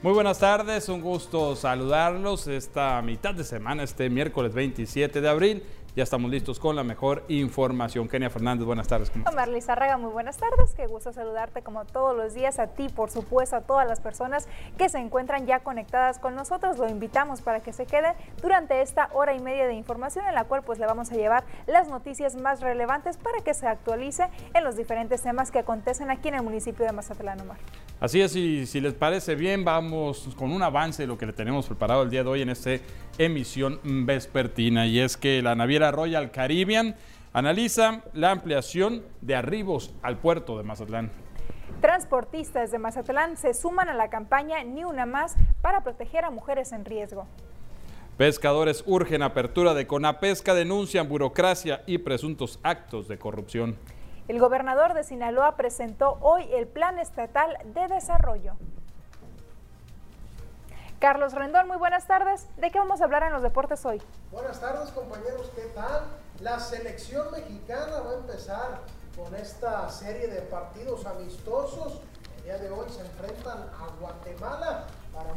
Muy buenas tardes, un gusto saludarlos esta mitad de semana, este miércoles 27 de abril. Ya estamos listos con la mejor información. Kenia Fernández, buenas tardes. ¿cómo Omar Lizarraga, muy buenas tardes. Qué gusto saludarte como todos los días a ti, por supuesto, a todas las personas que se encuentran ya conectadas con nosotros. Lo invitamos para que se quede durante esta hora y media de información en la cual pues le vamos a llevar las noticias más relevantes para que se actualice en los diferentes temas que acontecen aquí en el municipio de Mazatlán, Omar. Así es, y si les parece bien, vamos con un avance de lo que le tenemos preparado el día de hoy en esta emisión vespertina. Y es que la naviera Royal Caribbean analiza la ampliación de arribos al puerto de Mazatlán. Transportistas de Mazatlán se suman a la campaña Ni una más para proteger a mujeres en riesgo. Pescadores urgen apertura de Conapesca, denuncian burocracia y presuntos actos de corrupción. El gobernador de Sinaloa presentó hoy el Plan Estatal de Desarrollo. Carlos Rendón, muy buenas tardes. ¿De qué vamos a hablar en los deportes hoy? Buenas tardes, compañeros. ¿Qué tal? La selección mexicana va a empezar con esta serie de partidos amistosos. El día de hoy se enfrentan a Guatemala para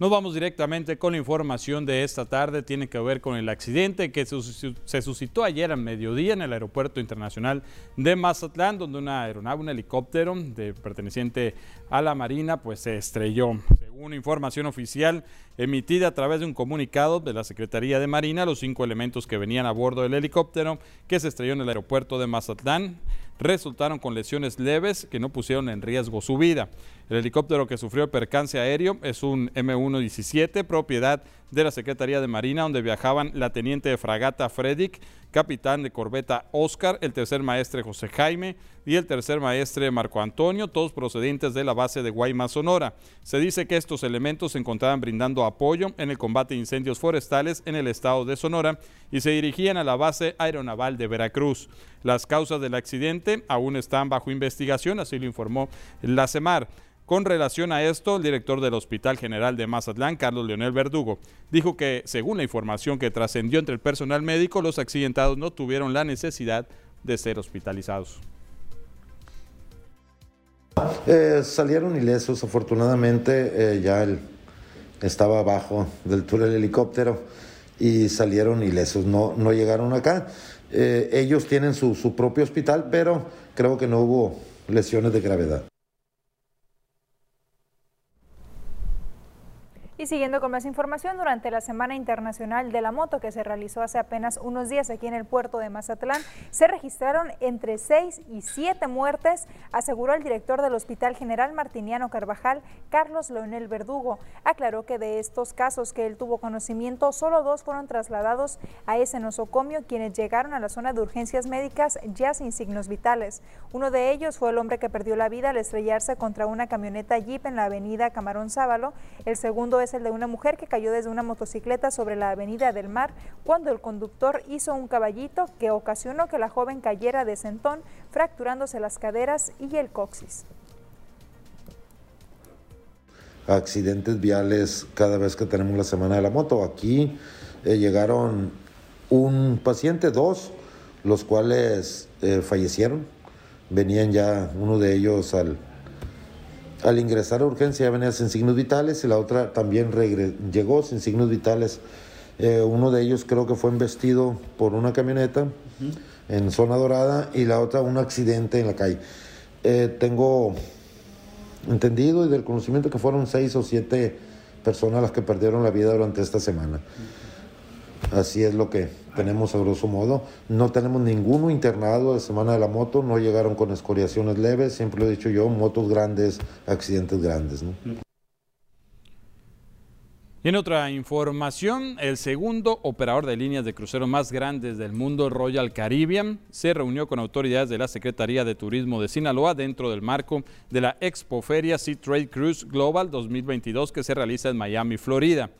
Nos vamos directamente con la información de esta tarde. Tiene que ver con el accidente que se suscitó ayer a mediodía en el Aeropuerto Internacional de Mazatlán, donde una aeronave, un helicóptero de, perteneciente a la Marina, pues se estrelló. Según información oficial emitida a través de un comunicado de la Secretaría de Marina, los cinco elementos que venían a bordo del helicóptero que se estrelló en el aeropuerto de Mazatlán resultaron con lesiones leves que no pusieron en riesgo su vida. El helicóptero que sufrió el percance aéreo es un M117, propiedad de la Secretaría de Marina, donde viajaban la teniente de fragata Fredic, capitán de corbeta Oscar, el tercer maestre José Jaime y el tercer maestre Marco Antonio, todos procedentes de la base de Guaymas, Sonora. Se dice que estos elementos se encontraban brindando apoyo en el combate de incendios forestales en el estado de Sonora y se dirigían a la base aeronaval de Veracruz. Las causas del accidente aún están bajo investigación, así lo informó la CEMAR. Con relación a esto, el director del Hospital General de Mazatlán, Carlos Leonel Verdugo, dijo que, según la información que trascendió entre el personal médico, los accidentados no tuvieron la necesidad de ser hospitalizados. Eh, salieron ilesos, afortunadamente eh, ya él estaba abajo del túnel helicóptero y salieron ilesos, no, no llegaron acá. Eh, ellos tienen su propio hospital, pero creo que no hubo lesiones de gravedad. Y siguiendo con más información, durante la Semana Internacional de la Moto que se realizó hace apenas unos días aquí en el puerto de Mazatlán, se registraron entre 6 y 7 muertes, aseguró el director del Hospital General Martiniano Carvajal, Carlos Leonel Verdugo. Aclaró que de estos casos que él tuvo conocimiento, solo dos fueron trasladados a ese nosocomio, quienes llegaron a la zona de urgencias médicas ya sin signos vitales. Uno de ellos fue el hombre que perdió la vida al estrellarse contra una camioneta Jeep en la avenida Camarón Sábalo. El segundo el de una mujer que cayó desde una motocicleta sobre la avenida del mar cuando el conductor hizo un caballito que ocasionó que la joven cayera de sentón, fracturándose las caderas y el coxis. Accidentes viales cada vez que tenemos la semana de la moto. Aquí eh, llegaron un paciente, dos, los cuales eh, fallecieron. Venían ya uno de ellos al, al ingresar a urgencia ya venía sin signos vitales y la otra también llegó sin signos vitales. Eh, uno de ellos creo que fue embestido por una camioneta en zona dorada y la otra un accidente en la calle. Eh, tengo entendido y del conocimiento que fueron seis o siete personas las que perdieron la vida durante esta semana. Así es lo que tenemos a grosso modo. No tenemos ninguno internado de Semana de la Moto, no llegaron con escoriaciones leves, siempre lo he dicho yo, motos grandes, accidentes grandes. Y en otra información, el segundo operador de líneas de crucero más grandes del mundo, Royal Caribbean, se reunió con autoridades de la Secretaría de Turismo de Sinaloa dentro del marco de la Expoferia Sea Trade Cruise Global 2022 que se realiza en Miami, Florida.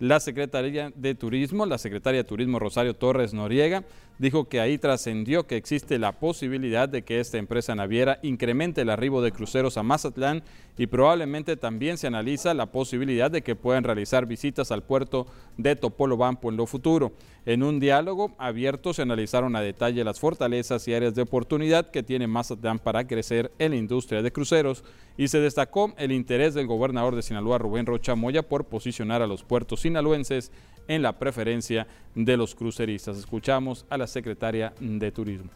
La Secretaría de Turismo, la Secretaria de Turismo Rosario Torres Noriega, dijo que ahí trascendió que existe la posibilidad de que esta empresa naviera incremente el arribo de cruceros a Mazatlán y probablemente también se analiza la posibilidad de que puedan realizar visitas al puerto de Topolobampo en lo futuro. En un diálogo abierto se analizaron a detalle las fortalezas y áreas de oportunidad que tiene Mazatlán para crecer en la industria de cruceros y se destacó el interés del gobernador de Sinaloa, Rubén Rocha Moya, por posicionar a los puertos sinaloenses en la preferencia de los cruceristas. Escuchamos a la secretaria de Turismo.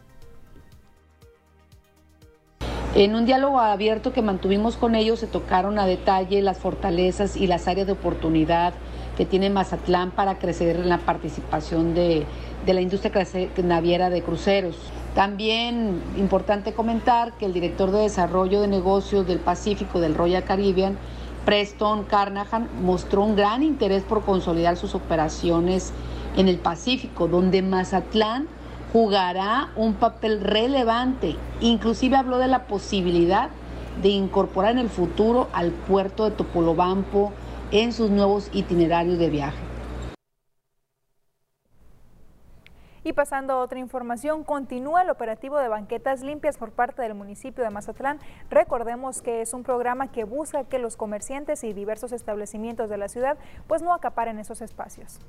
En un diálogo abierto que mantuvimos con ellos se tocaron a detalle las fortalezas y las áreas de oportunidad que tiene Mazatlán para crecer en la participación de, de la industria naviera de cruceros. También importante comentar que el director de Desarrollo de Negocios del Pacífico del Royal Caribbean, Preston Carnahan, mostró un gran interés por consolidar sus operaciones en el Pacífico, donde Mazatlán jugará un papel relevante. Inclusive habló de la posibilidad de incorporar en el futuro al puerto de Topolobampo en sus nuevos itinerarios de viaje. Y pasando a otra información, continúa el operativo de banquetas limpias por parte del municipio de Mazatlán. Recordemos que es un programa que busca que los comerciantes y diversos establecimientos de la ciudad pues no acaparen esos espacios.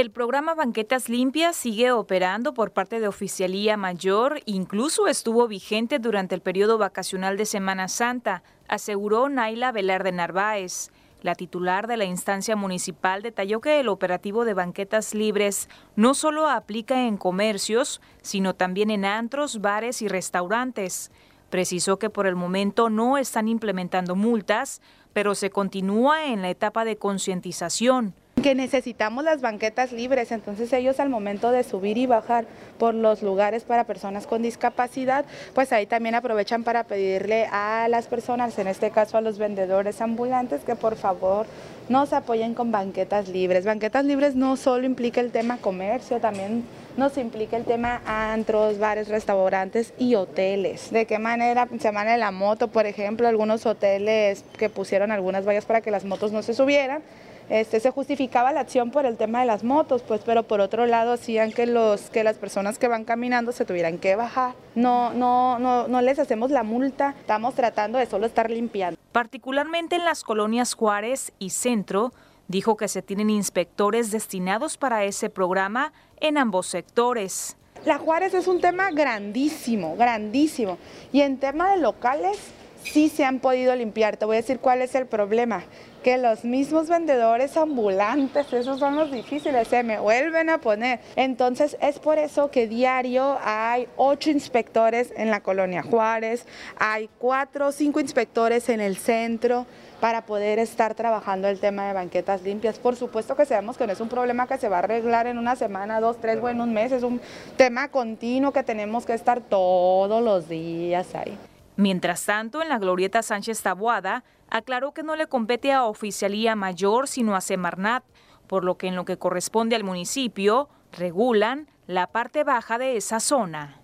El programa Banquetas Limpias sigue operando por parte de Oficialía Mayor, incluso estuvo vigente durante el periodo vacacional de Semana Santa, aseguró Naila Velarde Narváez. La titular de la instancia municipal detalló que el operativo de banquetas libres no solo aplica en comercios, sino también en antros, bares y restaurantes. Precisó que por el momento no están implementando multas, pero se continúa en la etapa de concientización que necesitamos las banquetas libres, entonces ellos al momento de subir y bajar por los lugares para personas con discapacidad, pues ahí también aprovechan para pedirle a las personas, en este caso a los vendedores ambulantes, que por favor nos apoyen con banquetas libres. Banquetas libres no solo implica el tema comercio, también nos implica el tema antros, bares, restaurantes y hoteles. ¿De qué manera se maneja la moto? Por ejemplo, algunos hoteles que pusieron algunas vallas para que las motos no se subieran este, se justificaba la acción por el tema de las motos, pues, pero por otro lado hacían que, los, que las personas que van caminando se tuvieran que bajar. No, no, no, no les hacemos la multa, estamos tratando de solo estar limpiando. Particularmente en las colonias Juárez y Centro, dijo que se tienen inspectores destinados para ese programa en ambos sectores. La Juárez es un tema grandísimo, grandísimo. Y en tema de locales, sí se han podido limpiar. Te voy a decir cuál es el problema que los mismos vendedores ambulantes, esos son los difíciles, se me vuelven a poner. Entonces es por eso que diario hay ocho inspectores en la colonia Juárez, hay cuatro o cinco inspectores en el centro para poder estar trabajando el tema de banquetas limpias. Por supuesto que sabemos que no es un problema que se va a arreglar en una semana, dos, tres o en un mes, es un tema continuo que tenemos que estar todos los días ahí. Mientras tanto, en la glorieta Sánchez Taboada, aclaró que no le compete a Oficialía Mayor sino a Semarnat, por lo que en lo que corresponde al municipio, regulan la parte baja de esa zona.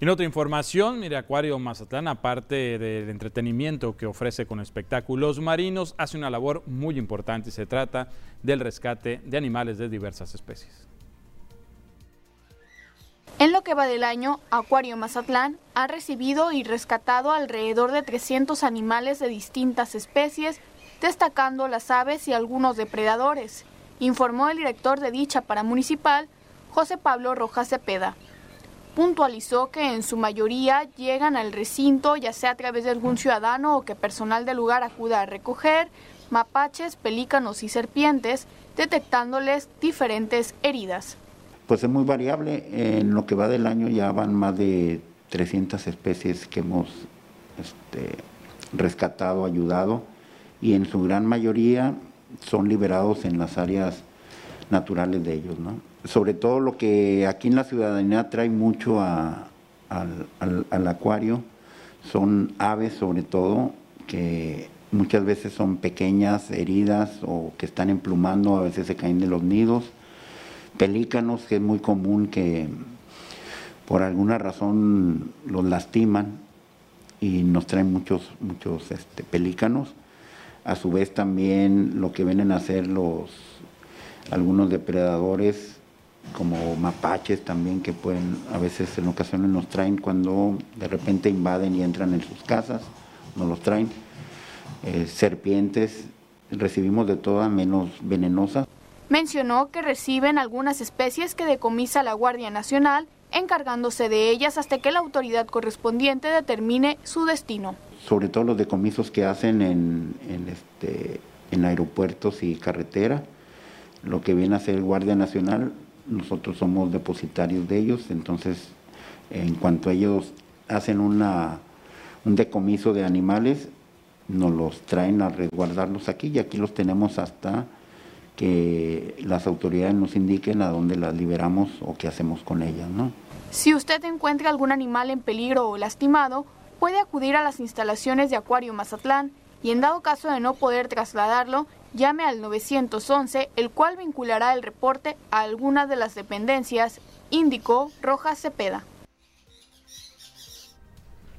En otra información, mire, Acuario Mazatlán, aparte del entretenimiento que ofrece con espectáculos marinos, hace una labor muy importante y se trata del rescate de animales de diversas especies. En lo que va del año, Acuario Mazatlán ha recibido y rescatado alrededor de 300 animales de distintas especies, destacando las aves y algunos depredadores, informó el director de dicha paramunicipal, José Pablo Rojas Cepeda. Puntualizó que en su mayoría llegan al recinto ya sea a través de algún ciudadano o que personal del lugar acuda a recoger mapaches, pelícanos y serpientes, detectándoles diferentes heridas. Pues es muy variable. En lo que va del año ya van más de 300 especies que hemos este, rescatado, ayudado, y en su gran mayoría son liberados en las áreas naturales de ellos. ¿no? Sobre todo lo que aquí en la ciudadanía trae mucho al, al acuario son aves sobre todo que muchas veces son pequeñas, heridas o que están emplumando, a veces se caen de los nidos pelícanos, que es muy común que por alguna razón los lastiman y nos traen muchos, muchos este, pelícanos. A su vez también lo que vienen a hacer los algunos depredadores como mapaches también que pueden a veces en ocasiones nos traen cuando de repente invaden y entran en sus casas, nos los traen. Eh, serpientes, recibimos de todas menos venenosas. Mencionó que reciben algunas especies que decomisa la Guardia Nacional, encargándose de ellas hasta que la autoridad correspondiente determine su destino. Sobre todo los decomisos que hacen en, en, este, en aeropuertos y carretera, lo que viene a ser Guardia Nacional, nosotros somos depositarios de ellos, entonces en cuanto ellos hacen una, un decomiso de animales, nos los traen a resguardarlos aquí y aquí los tenemos hasta que las autoridades nos indiquen a dónde las liberamos o qué hacemos con ellas, ¿no? Si usted encuentra algún animal en peligro o lastimado, puede acudir a las instalaciones de Acuario Mazatlán y en dado caso de no poder trasladarlo, llame al 911, el cual vinculará el reporte a alguna de las dependencias, indicó Rojas Cepeda.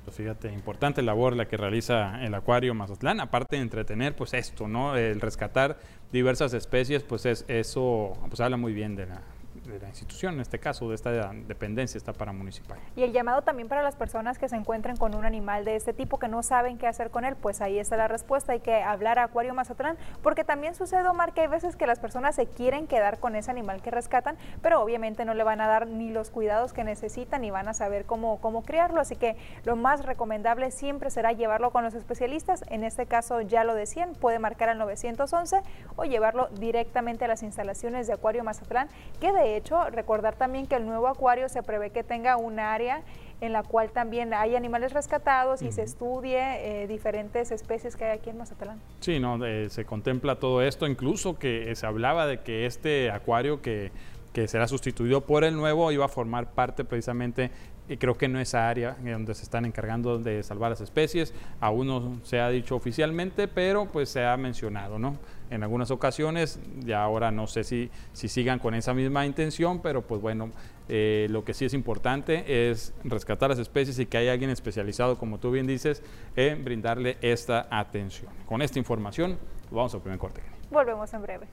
Pues fíjate, importante labor la que realiza el Acuario Mazatlán, aparte de entretener, pues esto, ¿no? El rescatar diversas especies, pues es, eso pues habla muy bien de la, de la institución, en este caso, de esta dependencia está para municipal. Y el llamado también para las personas que se encuentren con un animal de este tipo que no saben qué hacer con él, pues ahí está la respuesta, hay que hablar a Acuario Mazatlán, porque también sucede, Omar, que hay veces que las personas se quieren quedar con ese animal que rescatan, pero obviamente no le van a dar ni los cuidados que necesitan ni van a saber cómo, cómo criarlo, así que lo más recomendable siempre será llevarlo con los especialistas, en este caso ya lo decían, puede marcar al 911 o llevarlo directamente a las instalaciones de Acuario Mazatlán, que de hecho, recordar también que el nuevo acuario se prevé que tenga un área en la cual también hay animales rescatados y se estudie eh, diferentes especies que hay aquí en Mazatlán. Sí, no, eh, se contempla todo esto, incluso que se hablaba de que este acuario que, que será sustituido por el nuevo iba a formar parte precisamente y creo que no esa área donde se están encargando de salvar las especies, aún no se ha dicho oficialmente, pero pues se ha mencionado, ¿no? En algunas ocasiones, ya ahora no sé si, si sigan con esa misma intención, pero pues bueno, eh, lo que sí es importante es rescatar las especies y que haya alguien especializado, como tú bien dices, en brindarle esta atención. Con esta información, vamos al primer corte. Volvemos en breve.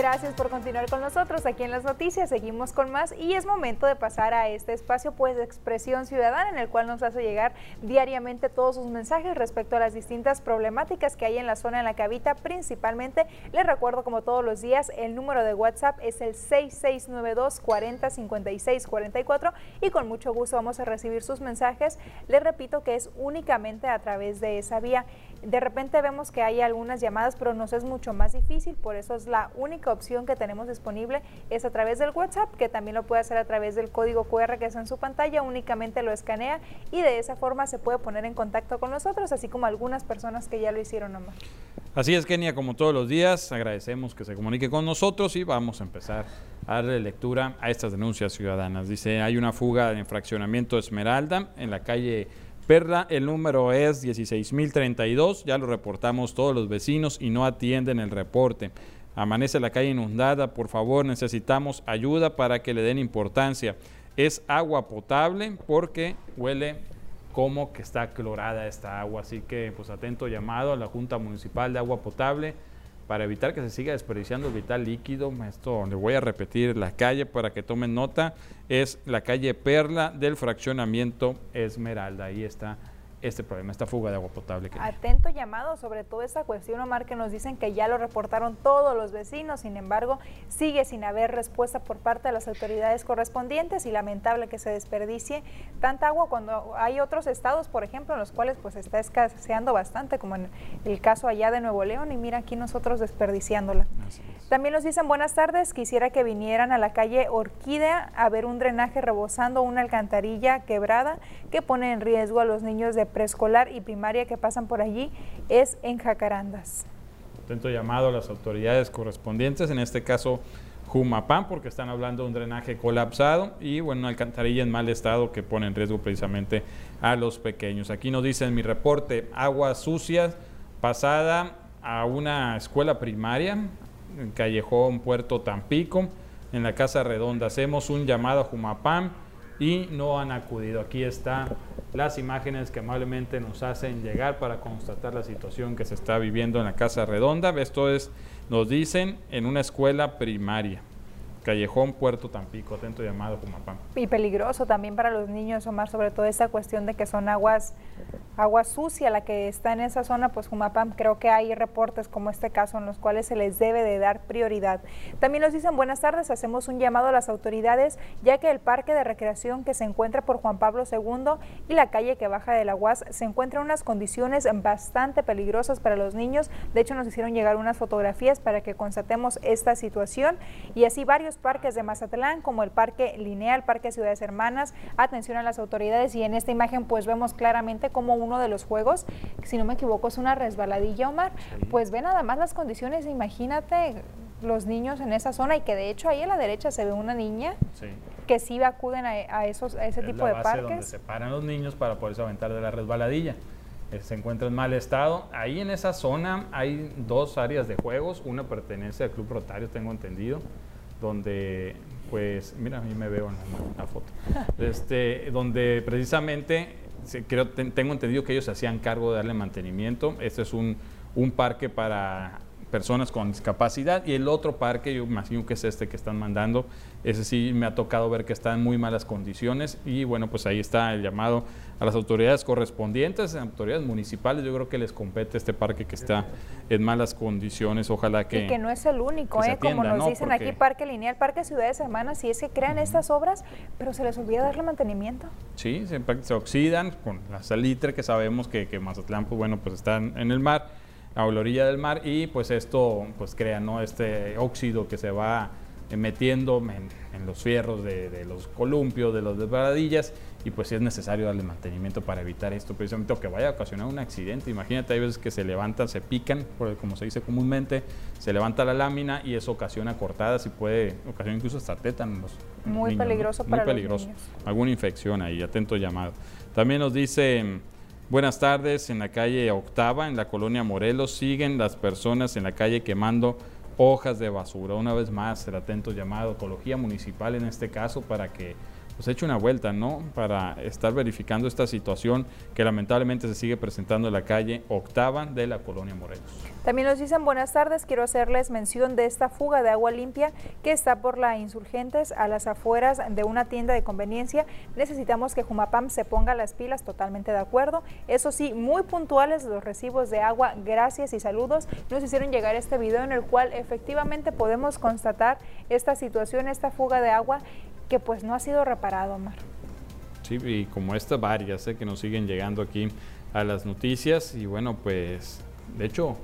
Gracias por continuar con nosotros aquí en las noticias. Seguimos con más y es momento de pasar a este espacio pues de expresión ciudadana en el cual nos hace llegar diariamente todos sus mensajes respecto a las distintas problemáticas que hay en la zona en la que habita principalmente. Les recuerdo como todos los días el número de WhatsApp es el 6692 40 56 44 y con mucho gusto vamos a recibir sus mensajes. Les repito que es únicamente a través de esa vía. De repente vemos que hay algunas llamadas pero nos es mucho más difícil, por eso es la única opción que tenemos disponible es a través del WhatsApp, que también lo puede hacer a través del código QR que está en su pantalla, únicamente lo escanea y de esa forma se puede poner en contacto con nosotros, así como algunas personas que ya lo hicieron nomás. Así es, Kenia, como todos los días, agradecemos que se comunique con nosotros y vamos a empezar a darle lectura a estas denuncias ciudadanas. Dice, hay una fuga de infraccionamiento Esmeralda en la calle Perla, el número es 16.032, ya lo reportamos todos los vecinos y no atienden el reporte amanece la calle inundada, por favor necesitamos ayuda para que le den importancia. Es agua potable porque huele como que está clorada esta agua, así que pues atento llamado a la Junta Municipal de Agua Potable para evitar que se siga desperdiciando vital líquido. Esto le voy a repetir, la calle para que tomen nota es la calle Perla del fraccionamiento Esmeralda, ahí está este problema, esta fuga de agua potable. Atento llamado sobre todo esta cuestión, Omar, que nos dicen que ya lo reportaron todos los vecinos, sin embargo, sigue sin haber respuesta por parte de las autoridades correspondientes y lamentable que se desperdicie tanta agua cuando hay otros estados, por ejemplo, en los cuales pues está escaseando bastante, como en el caso allá de Nuevo León, y mira aquí nosotros desperdiciándola. También nos dicen buenas tardes, quisiera que vinieran a la calle Orquídea a ver un drenaje rebosando una alcantarilla quebrada que pone en riesgo a los niños de preescolar y primaria que pasan por allí es en Jacarandas. Atento llamado a las autoridades correspondientes, en este caso Jumapán, porque están hablando de un drenaje colapsado y bueno, una alcantarilla en mal estado que pone en riesgo precisamente a los pequeños. Aquí nos dicen mi reporte, agua sucia pasada a una escuela primaria, en Callejón Puerto Tampico, en la Casa Redonda. Hacemos un llamado a Jumapam y no han acudido. Aquí están las imágenes que amablemente nos hacen llegar para constatar la situación que se está viviendo en la Casa Redonda. Esto es, nos dicen, en una escuela primaria. Callejón Puerto Tampico, atento llamado Jumapam. Y peligroso también para los niños, Omar, sobre todo esta cuestión de que son aguas agua sucia la que está en esa zona, pues Jumapam creo que hay reportes como este caso en los cuales se les debe de dar prioridad. También nos dicen buenas tardes, hacemos un llamado a las autoridades ya que el parque de recreación que se encuentra por Juan Pablo II y la calle que baja de la UAS se encuentra en unas condiciones bastante peligrosas para los niños. De hecho nos hicieron llegar unas fotografías para que constatemos esta situación y así varios parques de Mazatlán como el Parque Lineal, Parque Ciudades Hermanas. Atención a las autoridades y en esta imagen pues vemos claramente como uno de los juegos, si no me equivoco es una resbaladilla, Omar, pues ve nada más las condiciones, imagínate los niños en esa zona y que de hecho ahí a la derecha se ve una niña que sí acuden a, esos, a ese tipo de parques. donde se paran los niños para poderse aventar de la resbaladilla. Eh, se encuentra en mal estado. Ahí en esa zona hay dos áreas de juegos. Una pertenece al Club Rotario, tengo entendido, donde pues, mira, a mí me veo en la, foto, este, donde precisamente creo, tengo entendido que ellos se hacían cargo de darle mantenimiento. Este es un, un parque para personas con discapacidad y el otro parque, yo imagino que es este que están mandando, ese sí me ha tocado ver que está en muy malas condiciones y bueno, pues ahí está el llamado a las autoridades correspondientes, autoridades municipales, yo creo que les compete este parque que está en malas condiciones, ojalá que... Y que no es el único, ¿eh? como nos dicen aquí, Parque Lineal, Parque Ciudades Hermanas, si es que crean estas obras, pero se les olvida darle mantenimiento. Sí, se, se oxidan con la salitre que sabemos que, que Mazatlán, pues bueno, pues está en el mar, a la orilla del mar y pues esto pues crea ¿no? este óxido que se va metiendo en, los fierros de, los columpios, de las desbaradillas y pues es necesario darle mantenimiento para evitar esto precisamente o que vaya a ocasionar un accidente. Imagínate, hay veces que se levantan, se pican, como se dice comúnmente, se levanta la lámina y eso ocasiona cortadas y puede ocasionar incluso hasta tétanos. Muy peligroso para Muy peligroso. Los niños. Alguna infección ahí, atento llamado. También nos dice Buenas tardes, en la calle Octava, en la colonia Morelos, siguen las personas en la calle quemando hojas de basura. Una vez más, el atento llamado Ecología Municipal en este caso para que pues eche una vuelta, ¿no? Para estar verificando esta situación que lamentablemente se sigue presentando en la calle Octava de la colonia Morelos. También nos dicen buenas tardes, quiero hacerles mención de esta fuga de agua limpia que está por la Insurgentes a las afueras de una tienda de conveniencia. Necesitamos que Jumapam se ponga las pilas, totalmente de acuerdo. Eso sí, muy puntuales los recibos de agua, gracias y saludos. Nos hicieron llegar este video en el cual efectivamente podemos constatar esta situación, esta fuga de agua que pues no ha sido reparado, Omar. Sí, y como estas varias ¿eh? que nos siguen llegando aquí a las noticias y bueno, pues de hecho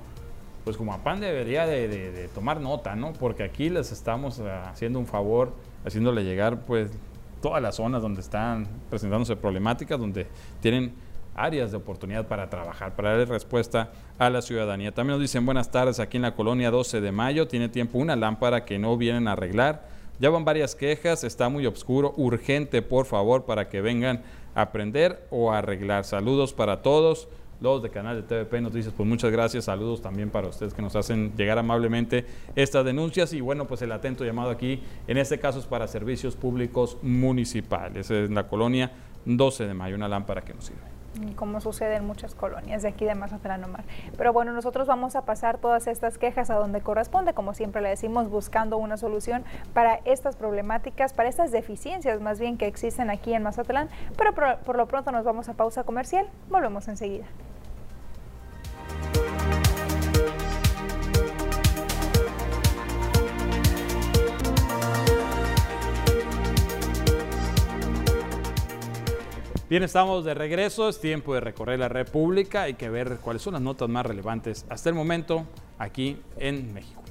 pues como APAN debería de, tomar nota, ¿no? Porque aquí les estamos eh, haciendo un favor, haciéndole llegar pues todas las zonas donde están presentándose problemáticas, donde tienen áreas de oportunidad para trabajar, para darle respuesta a la ciudadanía. También nos dicen buenas tardes aquí en la colonia 12 de mayo, tiene tiempo una lámpara que no vienen a arreglar. Ya van varias quejas, está muy oscuro, urgente por favor para que vengan a aprender o a arreglar. Saludos para todos los de Canal de TVP Noticias, pues muchas gracias, saludos también para ustedes que nos hacen llegar amablemente estas denuncias. Y bueno, pues el atento llamado aquí, en este caso es para servicios públicos municipales, en la colonia 12 de mayo, una lámpara que nos sirve como sucede en muchas colonias de aquí de Mazatlán Omar. Pero bueno, nosotros vamos a pasar todas estas quejas a donde corresponde, como siempre le decimos, buscando una solución para estas problemáticas, para estas deficiencias más bien que existen aquí en Mazatlán. Pero por, por lo pronto nos vamos a pausa comercial, volvemos enseguida. Bien, estamos de regreso, es tiempo de recorrer la República, hay que ver cuáles son las notas más relevantes hasta el momento aquí en México.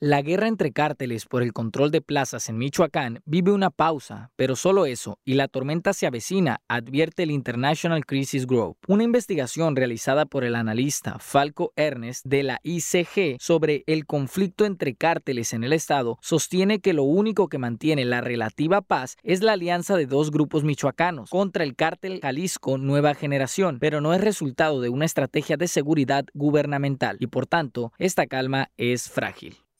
La guerra entre cárteles por el control de plazas en Michoacán vive una pausa, pero solo eso, y la tormenta se avecina, advierte el International Crisis Group. Una investigación realizada por el analista Falco Ernest de la ICG sobre el conflicto entre cárteles en el estado sostiene que lo único que mantiene la relativa paz es la alianza de dos grupos michoacanos contra el cártel Jalisco Nueva Generación, pero no es resultado de una estrategia de seguridad gubernamental y por tanto esta calma es frágil.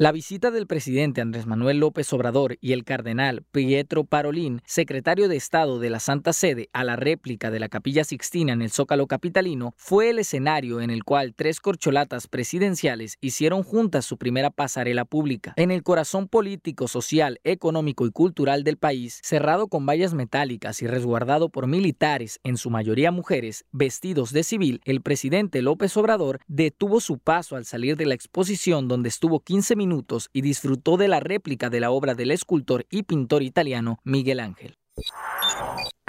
La visita del presidente Andrés Manuel López Obrador y el cardenal Pietro Parolín, secretario de Estado de la Santa Sede, a la réplica de la Capilla Sixtina en el Zócalo Capitalino fue el escenario en el cual tres corcholatas presidenciales hicieron juntas su primera pasarela pública. En el corazón político, social, económico y cultural del país, cerrado con vallas metálicas y resguardado por militares, en su mayoría mujeres, vestidos de civil, el presidente López Obrador detuvo su paso al salir de la exposición donde estuvo 15 minutos y disfrutó de la réplica de la obra del escultor y pintor italiano Miguel Ángel.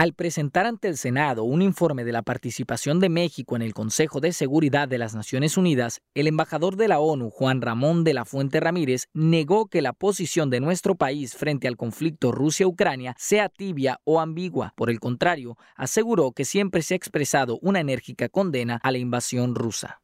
Al presentar ante el Senado un informe de la participación de México en el Consejo de Seguridad de las Naciones Unidas, el embajador de la ONU, Juan Ramón de la Fuente Ramírez, negó que la posición de nuestro país frente al conflicto Rusia-Ucrania sea tibia o ambigua. Por el contrario, aseguró que siempre se ha expresado una enérgica condena a la invasión rusa.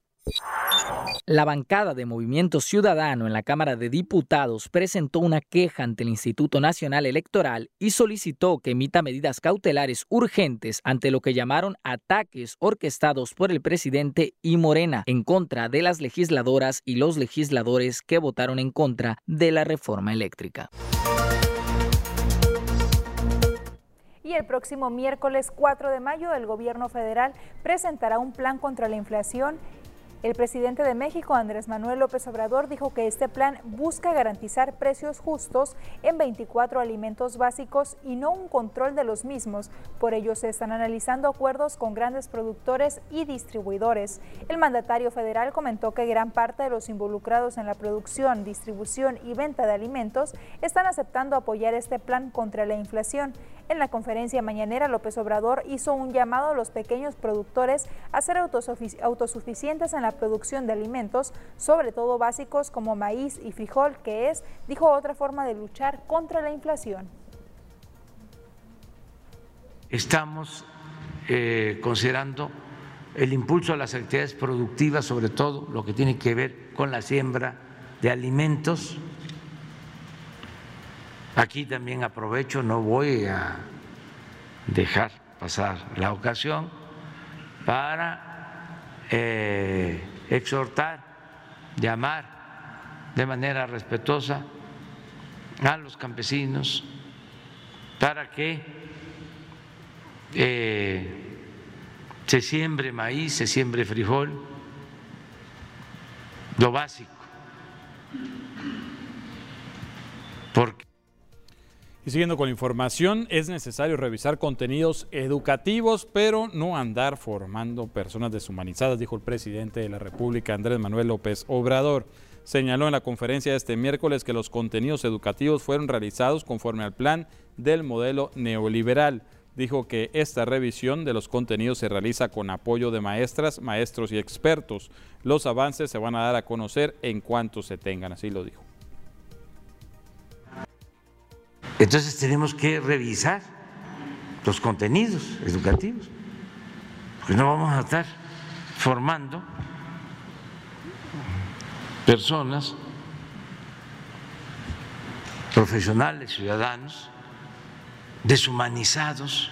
La bancada de Movimiento Ciudadano en la Cámara de Diputados presentó una queja ante el Instituto Nacional Electoral y solicitó que emita medidas cautelares urgentes ante lo que llamaron ataques orquestados por el presidente y Morena en contra de las legisladoras y los legisladores que votaron en contra de la reforma eléctrica. Y el próximo miércoles 4 de mayo el gobierno federal presentará un plan contra la inflación el presidente de México, Andrés Manuel López Obrador, dijo que este plan busca garantizar precios justos en 24 alimentos básicos y no un control de los mismos. Por ello se están analizando acuerdos con grandes productores y distribuidores. El mandatario federal comentó que gran parte de los involucrados en la producción, distribución y venta de alimentos están aceptando apoyar este plan contra la inflación. En la conferencia mañanera, López Obrador hizo un llamado a los pequeños productores a ser autosuficientes en la producción de alimentos, sobre todo básicos como maíz y frijol, que es, dijo, otra forma de luchar contra la inflación. Estamos eh, considerando el impulso a las actividades productivas, sobre todo lo que tiene que ver con la siembra de alimentos Aquí también aprovecho, no voy a dejar pasar la ocasión para eh, exhortar, llamar de manera respetuosa a los campesinos para que eh, se siembre maíz, se siembre frijol, lo básico. Porque y siguiendo con la información, es necesario revisar contenidos educativos, pero no andar formando personas deshumanizadas, dijo el presidente de la República, Andrés Manuel López Obrador. Señaló en la conferencia de este miércoles que los contenidos educativos fueron realizados conforme al plan del modelo neoliberal. Dijo que esta revisión de los contenidos se realiza con apoyo de maestras, maestros y expertos. Los avances se van a dar a conocer en cuanto se tengan, así lo dijo. Entonces tenemos que revisar los contenidos educativos, porque no vamos a estar formando personas, profesionales, ciudadanos, deshumanizados,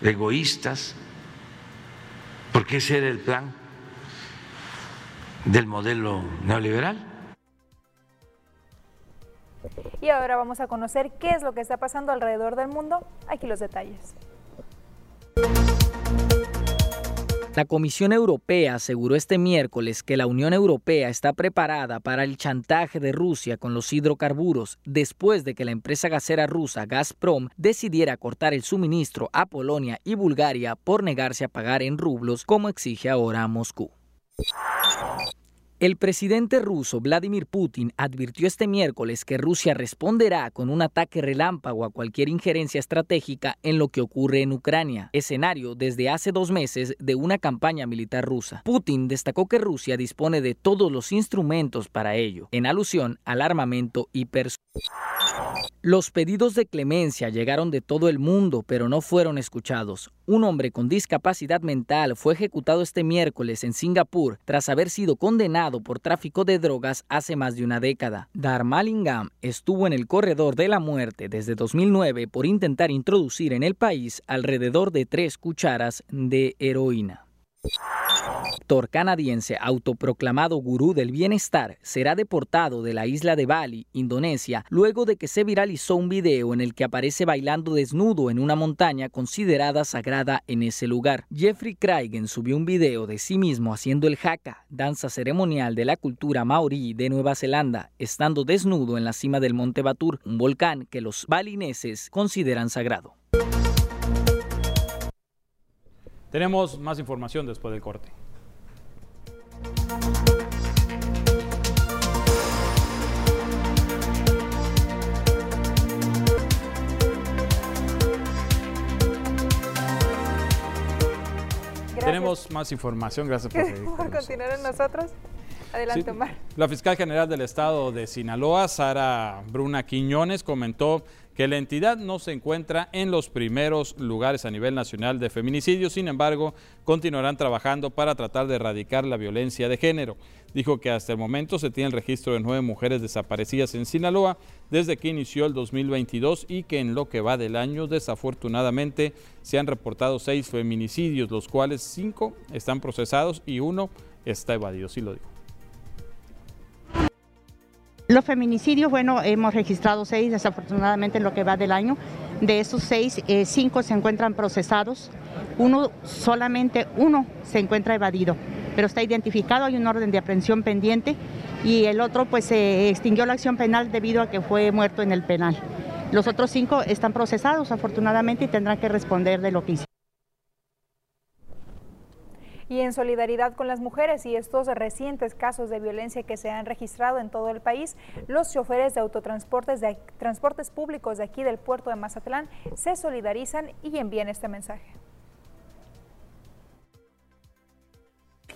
egoístas, porque ese era el plan del modelo neoliberal. Y ahora vamos a conocer qué es lo que está pasando alrededor del mundo. Aquí los detalles. La Comisión Europea aseguró este miércoles que la Unión Europea está preparada para el chantaje de Rusia con los hidrocarburos después de que la empresa gasera rusa Gazprom decidiera cortar el suministro a Polonia y Bulgaria por negarse a pagar en rublos como exige ahora Moscú. El presidente ruso Vladimir Putin advirtió este miércoles que Rusia responderá con un ataque relámpago a cualquier injerencia estratégica en lo que ocurre en Ucrania, escenario desde hace dos meses de una campaña militar rusa. Putin destacó que Rusia dispone de todos los instrumentos para ello, en alusión al armamento y los pedidos de clemencia llegaron de todo el mundo, pero no fueron escuchados. Un hombre con discapacidad mental fue ejecutado este miércoles en Singapur tras haber sido condenado por tráfico de drogas hace más de una década. Dharmalingam estuvo en el corredor de la muerte desde 2009 por intentar introducir en el país alrededor de tres cucharas de heroína. Actor canadiense autoproclamado gurú del bienestar será deportado de la isla de Bali, Indonesia, luego de que se viralizó un video en el que aparece bailando desnudo en una montaña considerada sagrada en ese lugar. Jeffrey Craigen subió un video de sí mismo haciendo el haka, danza ceremonial de la cultura maorí de Nueva Zelanda, estando desnudo en la cima del Monte Batur, un volcán que los balineses consideran sagrado. Tenemos más información después del corte. Tenemos más información, gracias por, seguir por continuar en nosotros. Adelante, Omar. La fiscal general del estado de Sinaloa, Sara Bruna Quiñones, comentó que la entidad no se encuentra en los primeros lugares a nivel nacional de feminicidio, sin embargo, continuarán trabajando para tratar de erradicar la violencia de género. Dijo que hasta el momento se tiene el registro de nueve mujeres desaparecidas en Sinaloa desde que inició el 2022 y que en lo que va del año, desafortunadamente, se han reportado seis feminicidios, los cuales cinco están procesados y uno está evadido, sí lo digo. Los feminicidios, bueno, hemos registrado seis desafortunadamente en lo que va del año. De esos seis, eh, cinco se encuentran procesados, uno, solamente uno se encuentra evadido, pero está identificado, hay un orden de aprehensión pendiente y el otro pues se extinguió la acción penal debido a que fue muerto en el penal. Los otros cinco están procesados afortunadamente y tendrán que responder de lo que hicieron y en solidaridad con las mujeres y estos recientes casos de violencia que se han registrado en todo el país, los choferes de autotransportes de transportes públicos de aquí del puerto de Mazatlán se solidarizan y envían este mensaje.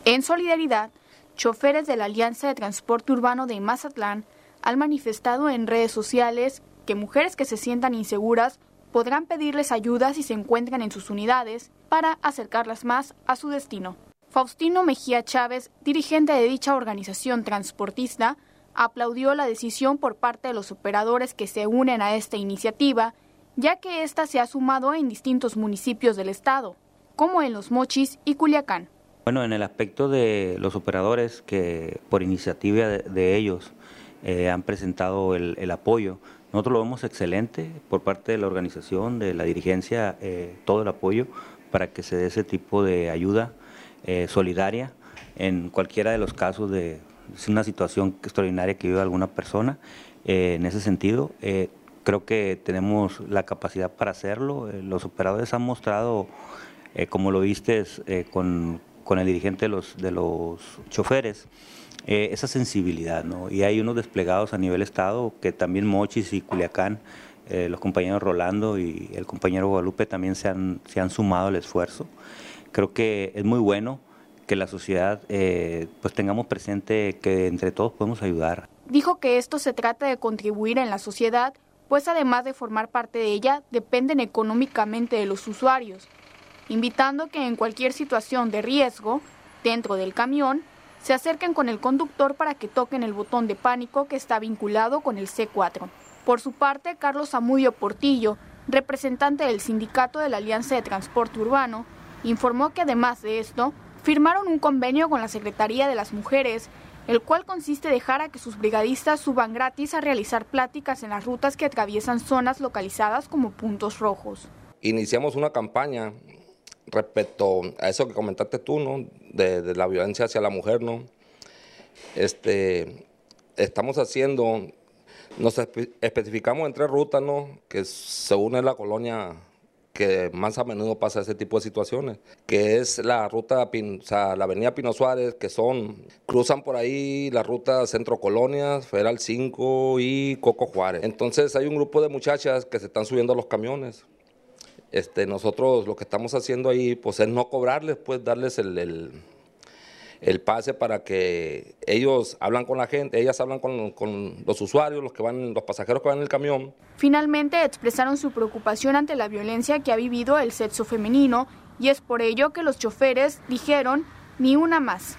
En solidaridad, choferes de la Alianza de Transporte Urbano de Mazatlán han manifestado en redes sociales que mujeres que se sientan inseguras podrán pedirles ayuda si se encuentran en sus unidades para acercarlas más a su destino. Faustino Mejía Chávez, dirigente de dicha organización transportista, aplaudió la decisión por parte de los operadores que se unen a esta iniciativa, ya que ésta se ha sumado en distintos municipios del estado, como en Los Mochis y Culiacán. Bueno, en el aspecto de los operadores que por iniciativa de, ellos eh, han presentado el, apoyo, nosotros lo vemos excelente por parte de la organización, de la dirigencia, eh, todo el apoyo para que se dé ese tipo de ayuda eh, solidaria en cualquiera de los casos de una situación extraordinaria que vive alguna persona. Eh, en ese sentido, creo que tenemos la capacidad para hacerlo. los operadores han mostrado, como lo viste con, con, el dirigente de los, de los choferes, esa sensibilidad. ¿no? Y hay unos desplegados a nivel Estado que también Mochis y Culiacán eh, los compañeros Rolando y el compañero Guadalupe también se han, se han sumado al esfuerzo. Creo que es muy bueno que la sociedad eh, pues tengamos presente que entre todos podemos ayudar. Dijo que esto se trata de contribuir en la sociedad, pues además de formar parte de ella, dependen económicamente de los usuarios, invitando que en cualquier situación de riesgo, dentro del camión, se acerquen con el conductor para que toquen el botón de pánico que está vinculado con el C4. Por su parte, Carlos Amudio Portillo, representante del Sindicato de la Alianza de Transporte Urbano, informó que además de esto, firmaron un convenio con la Secretaría de las Mujeres, el cual consiste en dejar a que sus brigadistas suban gratis a realizar pláticas en las rutas que atraviesan zonas localizadas como puntos rojos. Iniciamos una campaña respecto a eso que comentaste tú, ¿no? De, la violencia hacia la mujer, ¿no? Este, estamos haciendo nos especificamos en tres rutas, ¿no? Que se une la colonia que más a menudo pasa ese tipo de situaciones, que es la ruta, o sea, la avenida Pino Suárez, que son, cruzan por ahí la ruta Centro Colonias, Federal 5 y Coco Juárez. Entonces hay un grupo de muchachas que se están subiendo a los camiones. Este, nosotros lo que estamos haciendo ahí pues es no cobrarles, pues darles el el pase para que ellos hablan con la gente, ellas hablan con, los usuarios, los que van, los pasajeros que van en el camión. Finalmente expresaron su preocupación ante la violencia que ha vivido el sexo femenino y es por ello que los choferes dijeron ni una más.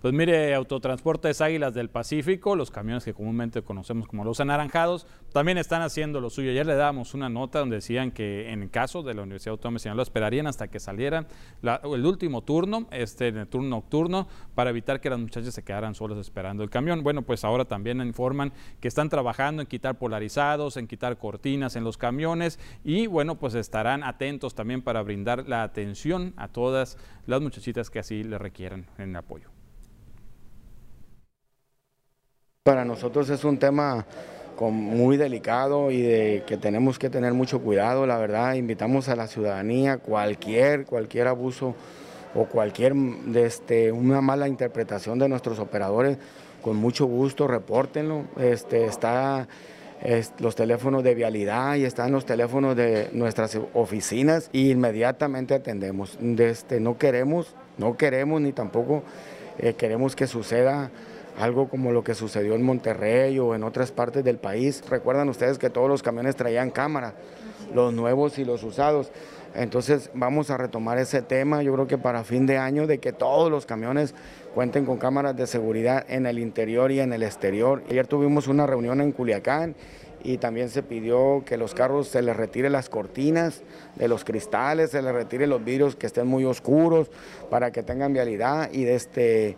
Pues mire, Autotransportes Águilas del Pacífico, los camiones que comúnmente conocemos como los anaranjados, también están haciendo lo suyo. Ayer le dábamos una nota donde decían que en caso de la Universidad Autónoma de Sinaloa esperarían hasta que saliera el último turno, este, en el turno nocturno, para evitar que las muchachas se quedaran solas esperando el camión. Bueno, pues ahora también informan que están trabajando en quitar polarizados, en quitar cortinas en los camiones y bueno, pues estarán atentos también para brindar la atención a todas las muchachitas que así le requieran en apoyo. Para nosotros es un tema muy delicado y de que tenemos que tener mucho cuidado, la verdad, invitamos a la ciudadanía, cualquier, cualquier abuso o cualquier este, una mala interpretación de nuestros operadores, con mucho gusto, repórtenlo. Este, está los teléfonos de vialidad y están los teléfonos de nuestras oficinas y inmediatamente atendemos. Este, no queremos, no queremos ni tampoco eh, queremos que suceda algo como lo que sucedió en Monterrey o en otras partes del país. Recuerdan ustedes que todos los camiones traían cámara, los nuevos y los usados. Entonces vamos a retomar ese tema, yo creo que para fin de año, de que todos los camiones cuenten con cámaras de seguridad en el interior y en el exterior. Ayer tuvimos una reunión en Culiacán y también se pidió que los carros se les retire las cortinas de los cristales, se les retire los vidrios que estén muy oscuros para que tengan vialidad y de este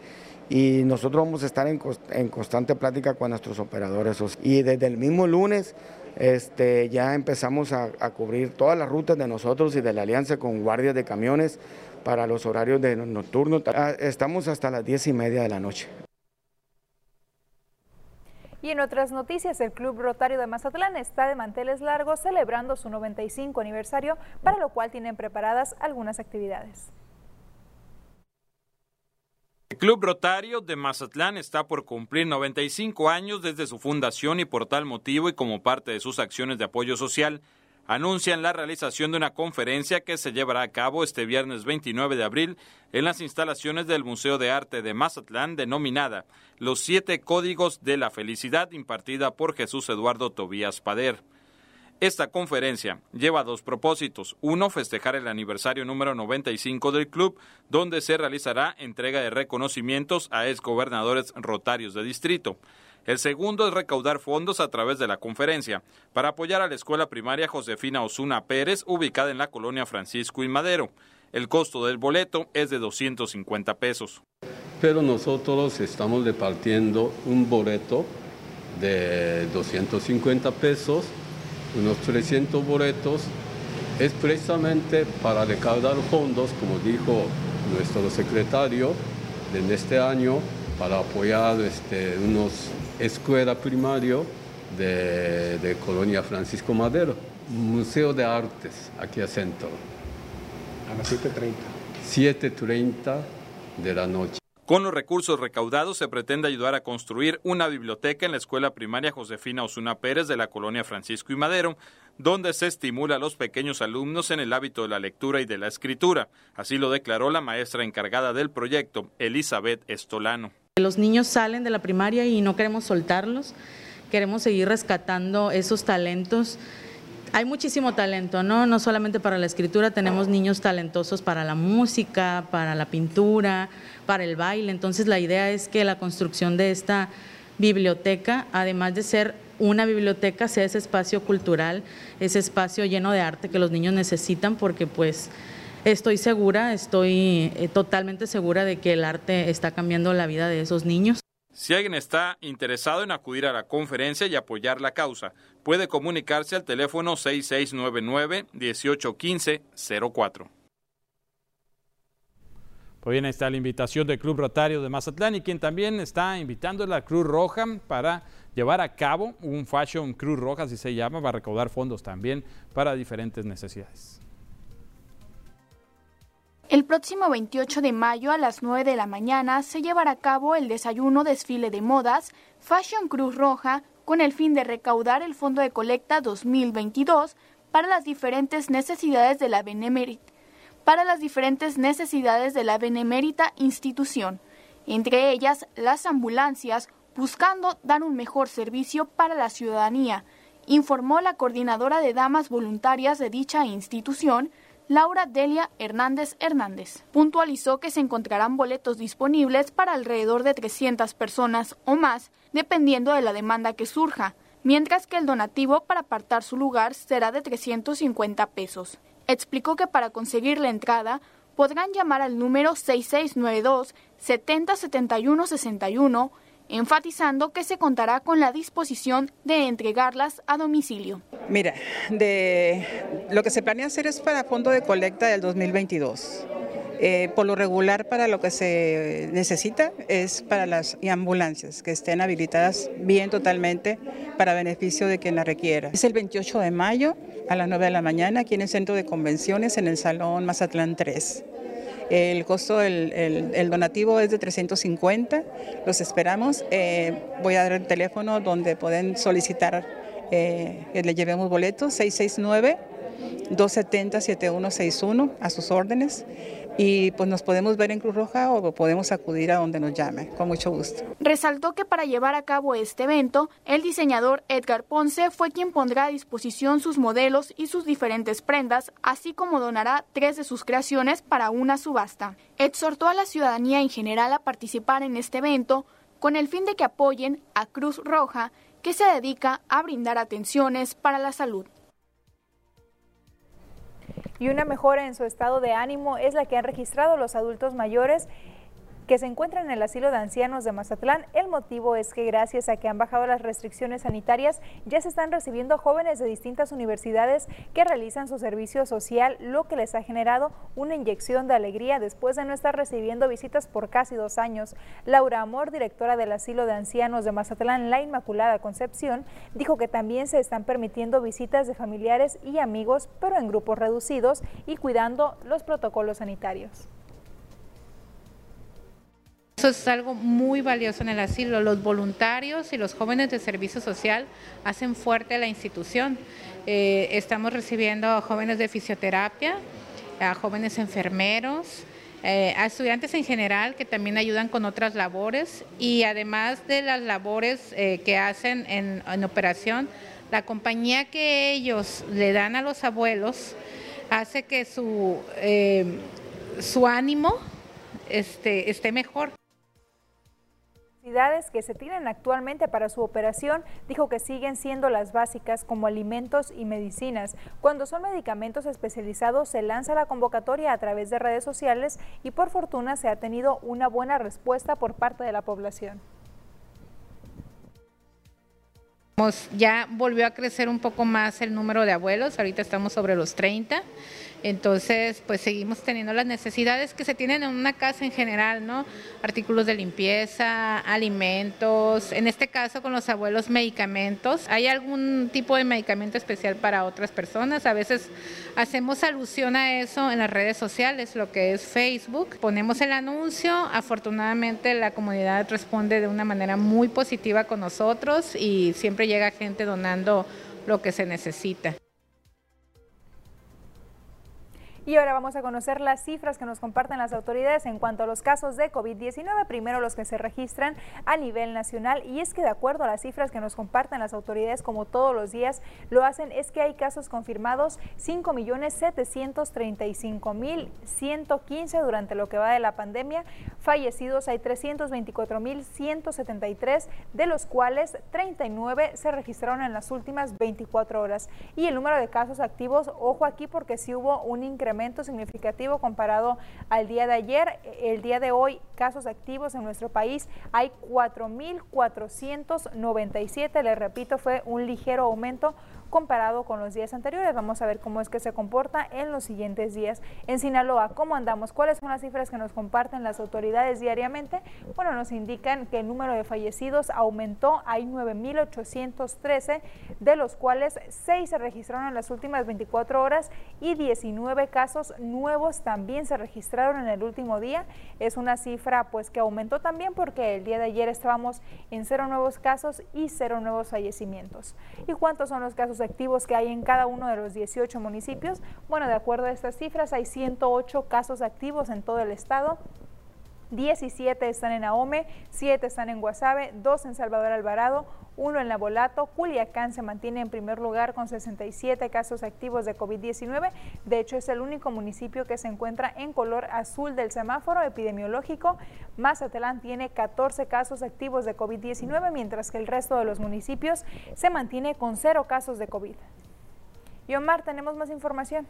y nosotros vamos a estar en, constante plática con nuestros operadores. Y desde el mismo lunes este, ya empezamos a, cubrir todas las rutas de nosotros y de la alianza con guardias de camiones para los horarios de nocturno. Ah, estamos hasta las diez y media de la noche. Y en otras noticias, el Club Rotario de Mazatlán está de manteles largos celebrando su 95 aniversario, para lo cual tienen preparadas algunas actividades. El Club Rotario de Mazatlán está por cumplir 95 años desde su fundación y por tal motivo y como parte de sus acciones de apoyo social, anuncian la realización de una conferencia que se llevará a cabo este viernes 29 de abril en las instalaciones del Museo de Arte de Mazatlán denominada Los siete códigos de la felicidad impartida por Jesús Eduardo Tobías Pader. Esta conferencia lleva dos propósitos. Uno, festejar el aniversario número 95 del club, donde se realizará entrega de reconocimientos a exgobernadores rotarios de distrito. El segundo es recaudar fondos a través de la conferencia para apoyar a la escuela primaria Josefina Osuna Pérez, ubicada en la colonia Francisco y Madero. El costo del boleto es de 250 pesos. Pero nosotros estamos repartiendo un boleto de 250 pesos unos 300 boletos, es precisamente para recaudar fondos, como dijo nuestro secretario, en este año, para apoyar este, unos escuela primario de, de Colonia Francisco Madero, Museo de Artes, aquí a Centro. A las 7.30. 7.30 de la noche. Con los recursos recaudados se pretende ayudar a construir una biblioteca en la escuela primaria Josefina Osuna Pérez de la colonia Francisco y Madero, donde se estimula a los pequeños alumnos en el hábito de la lectura y de la escritura. Así lo declaró la maestra encargada del proyecto, Elizabeth Estolano. Los niños salen de la primaria y no queremos soltarlos, queremos seguir rescatando esos talentos hay muchísimo talento, ¿no? No solamente para la escritura, tenemos niños talentosos para la música, para la pintura, para el baile. Entonces la idea es que la construcción de esta biblioteca, además de ser una biblioteca, sea ese espacio cultural, ese espacio lleno de arte que los niños necesitan, porque pues estoy segura, estoy eh, totalmente segura de que el arte está cambiando la vida de esos niños. Si alguien está interesado en acudir a la conferencia y apoyar la causa, puede comunicarse al teléfono 6699-1815-04. Pues bien, ahí está la invitación del Club Rotario de Mazatlán y quien también está invitando a la Cruz Roja para llevar a cabo un Fashion Cruz Roja, así se llama, va a recaudar fondos también para diferentes necesidades. El próximo 28 de mayo a las 9 de la mañana se llevará a cabo el desayuno desfile de modas Fashion Cruz Roja con el fin de recaudar el Fondo de Colecta 2022 para las diferentes necesidades de la benemérita para las diferentes necesidades de la benemérita institución, entre ellas las ambulancias, buscando dar un mejor servicio para la ciudadanía, informó la coordinadora de damas voluntarias de dicha institución, Laura Delia Hernández Hernández. Puntualizó que se encontrarán boletos disponibles para alrededor de 300 personas o más, dependiendo de la demanda que surja, mientras que el donativo para apartar su lugar será de 350 pesos. Explicó que para conseguir la entrada podrán llamar al número 6692 707161 enfatizando que se contará con la disposición de entregarlas a domicilio. Mira, lo que se planea hacer es para fondo de colecta del 2022. Eh, por lo regular, para lo que se necesita es para las ambulancias que estén habilitadas bien totalmente para beneficio de quien la requiera. Es el 28 de mayo a las 9 de la mañana aquí en el centro de convenciones en el Salón Mazatlán 3. El costo del donativo es de 350. Los esperamos. Eh, voy a dar el teléfono donde pueden solicitar eh, que le llevemos boletos, 669-270-7161, a sus órdenes y pues nos podemos ver en Cruz Roja o podemos acudir a donde nos llame, con mucho gusto. Resaltó que para llevar a cabo este evento, el diseñador Edgar Ponce fue quien pondrá a disposición sus modelos y sus diferentes prendas, así como donará tres de sus creaciones para una subasta. Exhortó a la ciudadanía en general a participar en este evento con el fin de que apoyen a Cruz Roja, que se dedica a brindar atenciones para la salud y una mejora en su estado de ánimo es la que han registrado los adultos mayores que se encuentran en el asilo de ancianos de Mazatlán. El motivo es que gracias a que han bajado las restricciones sanitarias, ya se están recibiendo jóvenes de distintas universidades que realizan su servicio social, lo que les ha generado una inyección de alegría después de no estar recibiendo visitas por casi dos años. Laura Amor, directora del asilo de ancianos de Mazatlán, La Inmaculada Concepción, dijo que también se están permitiendo visitas de familiares y amigos, pero en grupos reducidos y cuidando los protocolos sanitarios. Eso es algo muy valioso en el asilo. Los voluntarios y los jóvenes de servicio social hacen fuerte la institución. Eh, estamos recibiendo a jóvenes de fisioterapia, a jóvenes enfermeros, eh, a estudiantes en general que también ayudan con otras labores y además de las labores eh, que hacen en, operación, la compañía que ellos le dan a los abuelos hace que su, su ánimo este, esté mejor que se tienen actualmente para su operación, dijo que siguen siendo las básicas como alimentos y medicinas. Cuando son medicamentos especializados se lanza la convocatoria a través de redes sociales y por fortuna se ha tenido una buena respuesta por parte de la población. Ya volvió a crecer un poco más el número de abuelos, ahorita estamos sobre los 30. Entonces, pues seguimos teniendo las necesidades que se tienen en una casa en general, ¿no? Artículos de limpieza, alimentos, en este caso con los abuelos medicamentos. ¿Hay algún tipo de medicamento especial para otras personas? A veces hacemos alusión a eso en las redes sociales, lo que es Facebook. Ponemos el anuncio, afortunadamente la comunidad responde de una manera muy positiva con nosotros y siempre llega gente donando lo que se necesita. Y ahora vamos a conocer las cifras que nos comparten las autoridades en cuanto a los casos de COVID-19. Primero los que se registran a nivel nacional. Y es que de acuerdo a las cifras que nos comparten las autoridades, como todos los días lo hacen, es que hay casos confirmados 5.735.115 durante lo que va de la pandemia. Fallecidos hay 324.173, de los cuales 39 se registraron en las últimas 24 horas. Y el número de casos activos, ojo aquí porque sí hubo un incremento significativo comparado al día de ayer. El día de hoy casos activos en nuestro país hay 4.497. Les repito, fue un ligero aumento comparado con los días anteriores. Vamos a ver cómo es que se comporta en los siguientes días. En Sinaloa, ¿cómo andamos? ¿Cuáles son las cifras que nos comparten las autoridades diariamente? Bueno, nos indican que el número de fallecidos aumentó, hay 9.813, de los cuales 6 se registraron en las últimas 24 horas y 19 casos nuevos también se registraron en el último día. Es una cifra pues que aumentó también porque el día de ayer estábamos en cero nuevos casos y cero nuevos fallecimientos. ¿Y cuántos son los casos activos que hay en cada uno de los 18 municipios. Bueno, de acuerdo a estas cifras, hay 108 casos activos en todo el estado. 17 están en Ahome, 7 están en Guasave, 2 en Salvador Alvarado, 1 en Labolato. Culiacán se mantiene en primer lugar con 67 casos activos de COVID-19. De hecho, es el único municipio que se encuentra en color azul del semáforo epidemiológico. Mazatlán tiene 14 casos activos de COVID-19, mientras que el resto de los municipios se mantiene con cero casos de COVID. Y Omar, tenemos más información.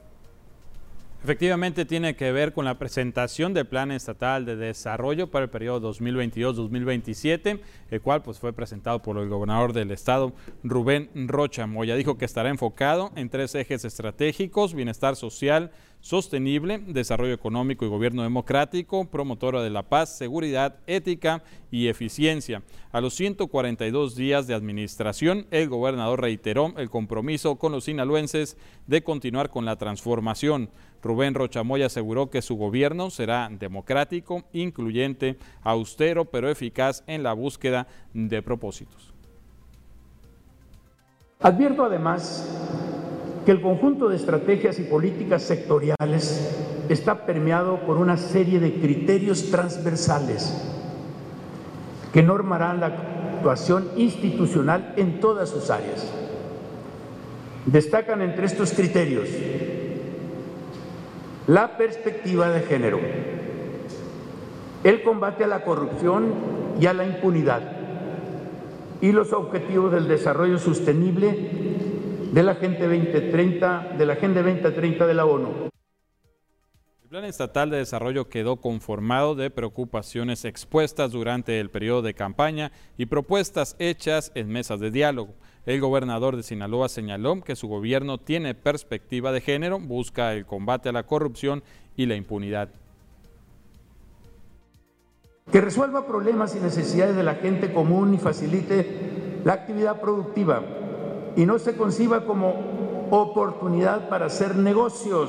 Efectivamente tiene que ver con la presentación del Plan Estatal de Desarrollo para el periodo 2022-2027, el cual pues, fue presentado por el gobernador del estado, Rubén Rocha Moya. Dijo que estará enfocado en tres ejes estratégicos, bienestar social, sostenible, desarrollo económico y gobierno democrático, promotora de la paz, seguridad, ética y eficiencia. A los 142 días de administración, el gobernador reiteró el compromiso con los sinaloenses de continuar con la transformación. Rubén Rochamoy aseguró que su gobierno será democrático, incluyente, austero, pero eficaz en la búsqueda de propósitos. Advierto además que el conjunto de estrategias y políticas sectoriales está permeado por una serie de criterios transversales que normarán la actuación institucional en todas sus áreas. Destacan entre estos criterios la perspectiva de género, el combate a la corrupción y a la impunidad y los objetivos del desarrollo sostenible de la Agenda 2030 de la Agenda 2030 de la ONU. El Plan Estatal de Desarrollo quedó conformado de preocupaciones expuestas durante el periodo de campaña y propuestas hechas en mesas de diálogo. El gobernador de Sinaloa señaló que su gobierno tiene perspectiva de género, busca el combate a la corrupción y la impunidad. Que resuelva problemas y necesidades de la gente común y facilite la actividad productiva y no se conciba como oportunidad para hacer negocios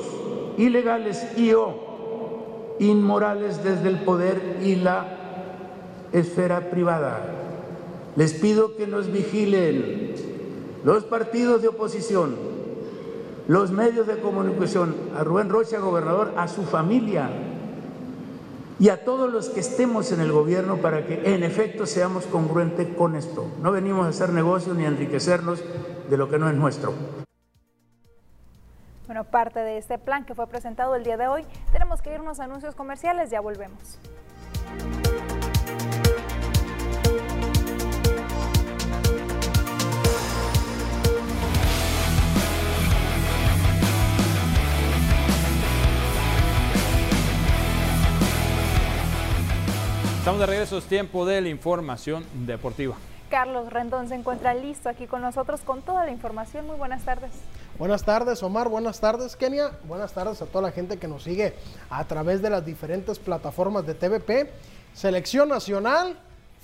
ilegales y o inmorales desde el poder y la esfera privada. Les pido que nos vigilen los partidos de oposición, los medios de comunicación, a Rubén Rocha, gobernador, a su familia y a todos los que estemos en el gobierno para que en efecto seamos congruentes con esto. No venimos a hacer negocios ni a enriquecernos de lo que no es nuestro. Bueno, parte de este plan que fue presentado el día de hoy, tenemos que irnos a anuncios comerciales, ya volvemos. Estamos de regreso, es tiempo de la información deportiva. Carlos Rendón se encuentra listo aquí con nosotros con toda la información. Muy buenas tardes. Buenas tardes, Omar. Buenas tardes, Kenia. Buenas tardes a toda la gente que nos sigue a través de las diferentes plataformas de TVP, Selección Nacional,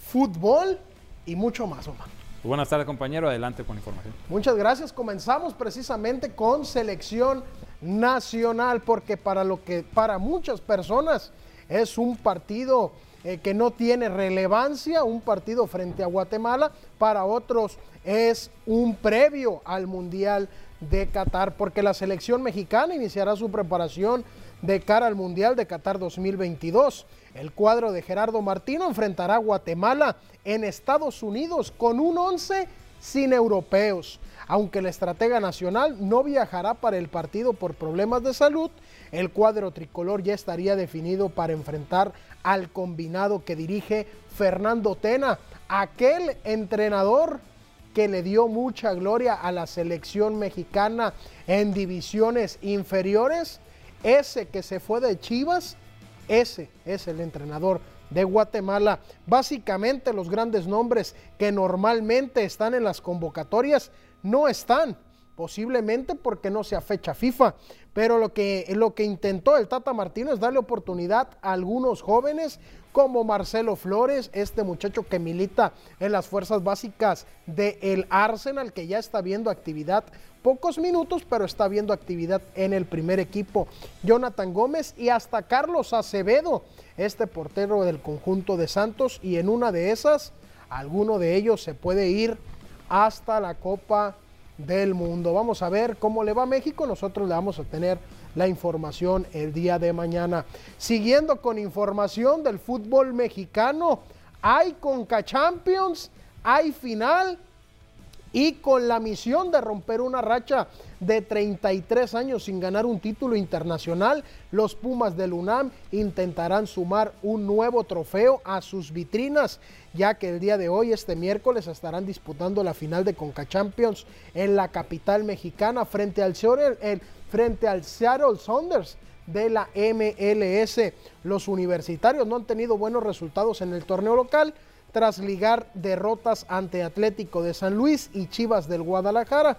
Fútbol y mucho más, Omar. Buenas tardes, compañero. Adelante con la información. Muchas gracias. Comenzamos precisamente con Selección Nacional, porque para lo que para muchas personas es un partido eh, que no tiene relevancia, un partido frente a Guatemala, para otros es un previo al Mundial de Qatar, porque la selección mexicana iniciará su preparación de cara al Mundial de Qatar 2022. El cuadro de Gerardo Martino enfrentará a Guatemala en Estados Unidos con un 11 sin europeos. Aunque el estratega nacional no viajará para el partido por problemas de salud, el cuadro tricolor ya estaría definido para enfrentar al combinado que dirige Fernando Tena, aquel entrenador que le dio mucha gloria a la selección mexicana en divisiones inferiores, ese que se fue de Chivas, ese es el entrenador de Guatemala. Básicamente los grandes nombres que normalmente están en las convocatorias no están posiblemente porque no sea fecha FIFA, pero lo que, lo que intentó el Tata Martino es darle oportunidad a algunos jóvenes como Marcelo Flores, este muchacho que milita en las fuerzas básicas del Arsenal, que ya está viendo actividad, pocos minutos, pero está viendo actividad en el primer equipo. Jonathan Gómez y hasta Carlos Acevedo, este portero del conjunto de Santos, y en una de esas, alguno de ellos se puede ir hasta la Copa del mundo. Vamos a ver cómo le va a México. Nosotros le vamos a tener la información el día de mañana. Siguiendo con información del fútbol mexicano, hay Conca Champions, hay final y con la misión de romper una racha de 33 años sin ganar un título internacional, los Pumas del UNAM intentarán sumar un nuevo trofeo a sus vitrinas, ya que el día de hoy, este miércoles, estarán disputando la final de Conca Champions en la capital mexicana frente al, frente al Seattle Saunders de la MLS. Los universitarios no han tenido buenos resultados en el torneo local tras ligar derrotas ante Atlético de San Luis y Chivas del Guadalajara,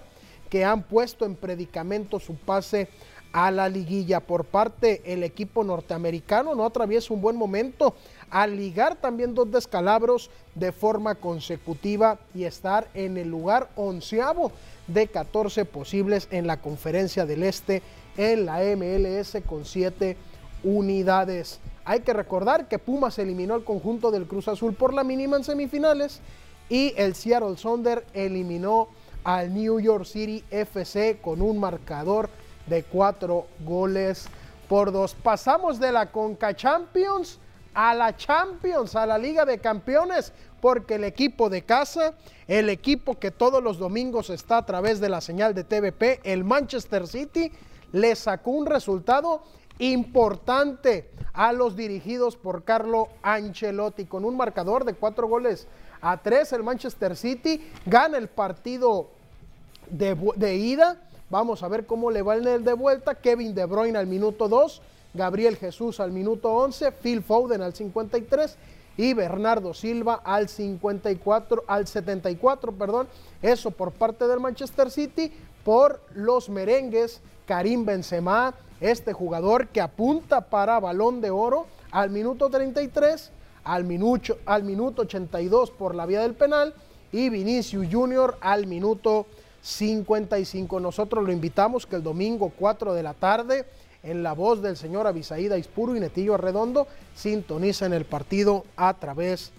que han puesto en predicamento su pase a la liguilla. Por parte el equipo norteamericano no atraviesa un buen momento al ligar también dos descalabros de forma consecutiva y estar en el lugar onceavo de 14 posibles en la conferencia del Este en la MLS con siete unidades. Hay que recordar que Pumas eliminó al conjunto del Cruz Azul por la mínima en semifinales y el Seattle Sonder eliminó al New York City FC con un marcador de cuatro goles por dos. Pasamos de la Conca Champions a la Champions, a la Liga de Campeones, porque el equipo de casa, el equipo que todos los domingos está a través de la señal de TVP, el Manchester City, le sacó un resultado importante a los dirigidos por Carlo Ancelotti. Con un marcador de cuatro goles a tres, el Manchester City gana el partido de, ida. Vamos a ver cómo le va el de vuelta. Kevin De Bruyne al minuto 2, Gabriel Jesús al minuto 11, Phil Foden al 53 y Bernardo Silva al 54, al 74, perdón. Eso por parte del Manchester City, por los merengues, Karim Benzema, este jugador que apunta para balón de oro al minuto 33, al minuto, al minuto 82 por la vía del penal. Y Vinicius Junior al minuto 55. Nosotros lo invitamos que el domingo 4 de la tarde, en la voz del señor Abisaída Ispuro y Netillo Redondo, sintonicen el partido a través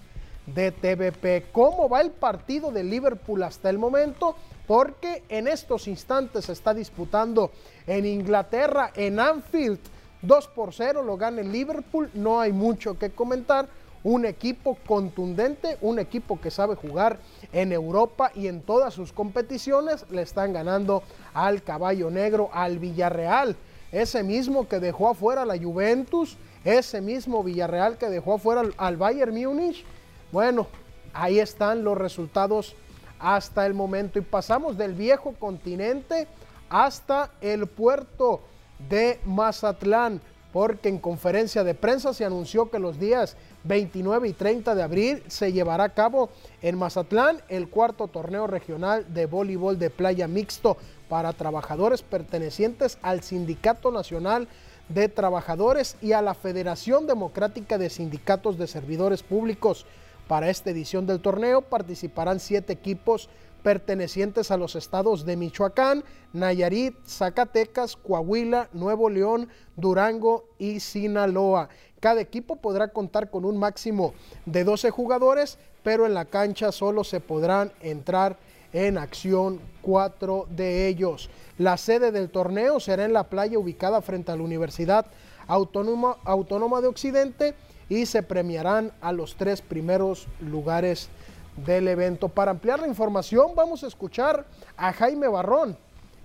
de TVP. ¿Cómo va el partido de Liverpool hasta el momento? Porque en estos instantes se está disputando en Inglaterra, en Anfield. 2 por 0 lo gana el Liverpool, no hay mucho que comentar. Un equipo contundente, un equipo que sabe jugar en Europa y en todas sus competiciones le están ganando al caballo negro, al Villarreal. Ese mismo que dejó afuera la Juventus, ese mismo Villarreal que dejó afuera al Bayern Múnich. Bueno, ahí están los resultados hasta el momento y pasamos del viejo continente hasta el puerto de Mazatlán, porque en conferencia de prensa se anunció que los días 29 y 30 de abril se llevará a cabo en Mazatlán el cuarto torneo regional de voleibol de playa mixto para trabajadores pertenecientes al Sindicato Nacional de Trabajadores y a la Federación Democrática de Sindicatos de Servidores Públicos. Para esta edición del torneo participarán siete equipos pertenecientes a los estados de Michoacán, Nayarit, Zacatecas, Coahuila, Nuevo León, Durango y Sinaloa. Cada equipo podrá contar con un máximo de 12 jugadores, pero en la cancha solo se podrán entrar en acción cuatro de ellos. La sede del torneo será en la playa ubicada frente a la Universidad Autónoma, Autónoma de Occidente y se premiarán a los tres primeros lugares del evento. Para ampliar la información vamos a escuchar a Jaime Barrón,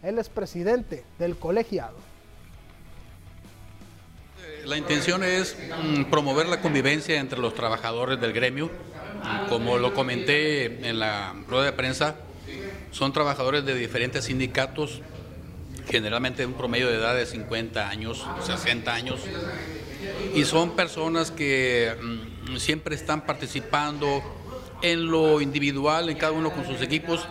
él es presidente del colegiado. La intención es mm, promover la convivencia entre los trabajadores del gremio. Como lo comenté en la rueda de prensa, son trabajadores de diferentes sindicatos, generalmente un promedio de edad de 50 años, 60 años, y son personas que mm, siempre están participando en lo individual, en cada uno con sus equipos,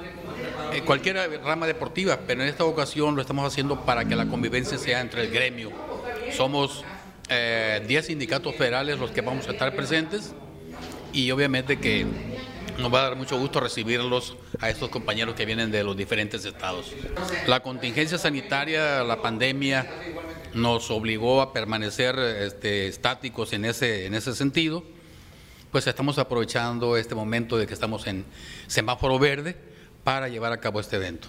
en cualquier rama deportiva, pero en esta ocasión lo estamos haciendo para que la convivencia sea entre el gremio. Somos 10 eh, sindicatos federales los que vamos a estar presentes y obviamente que nos va a dar mucho gusto recibirlos a estos compañeros que vienen de los diferentes estados. La contingencia sanitaria, la pandemia, nos obligó a permanecer este, estáticos en ese, en ese sentido, pues estamos aprovechando este momento de que estamos en semáforo verde para llevar a cabo este evento.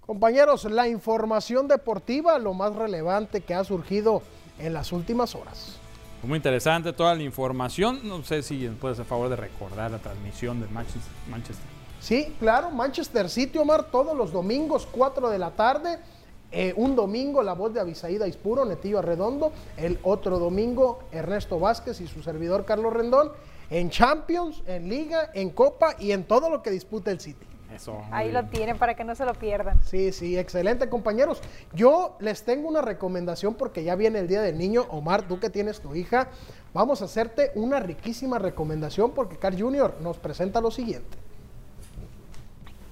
Compañeros, la información deportiva, lo más relevante que ha surgido en las últimas horas. Muy interesante toda la información. No sé si puede hacer favor de recordar la transmisión de Manchester. Sí, claro, Manchester City, Omar, todos los domingos, 4 de la tarde. Eh, un domingo la voz de Avisaída Ispuro, Netillo Arredondo. El otro domingo Ernesto Vázquez y su servidor Carlos Rendón. En Champions, en Liga, en Copa y en todo lo que disputa el City. Ahí lo tienen para que no se lo pierdan. Sí, sí, excelente compañeros. Yo les tengo una recomendación porque ya viene el Día del Niño. Omar, tú que tienes tu hija, vamos a hacerte una riquísima recomendación porque Carl Junior nos presenta lo siguiente.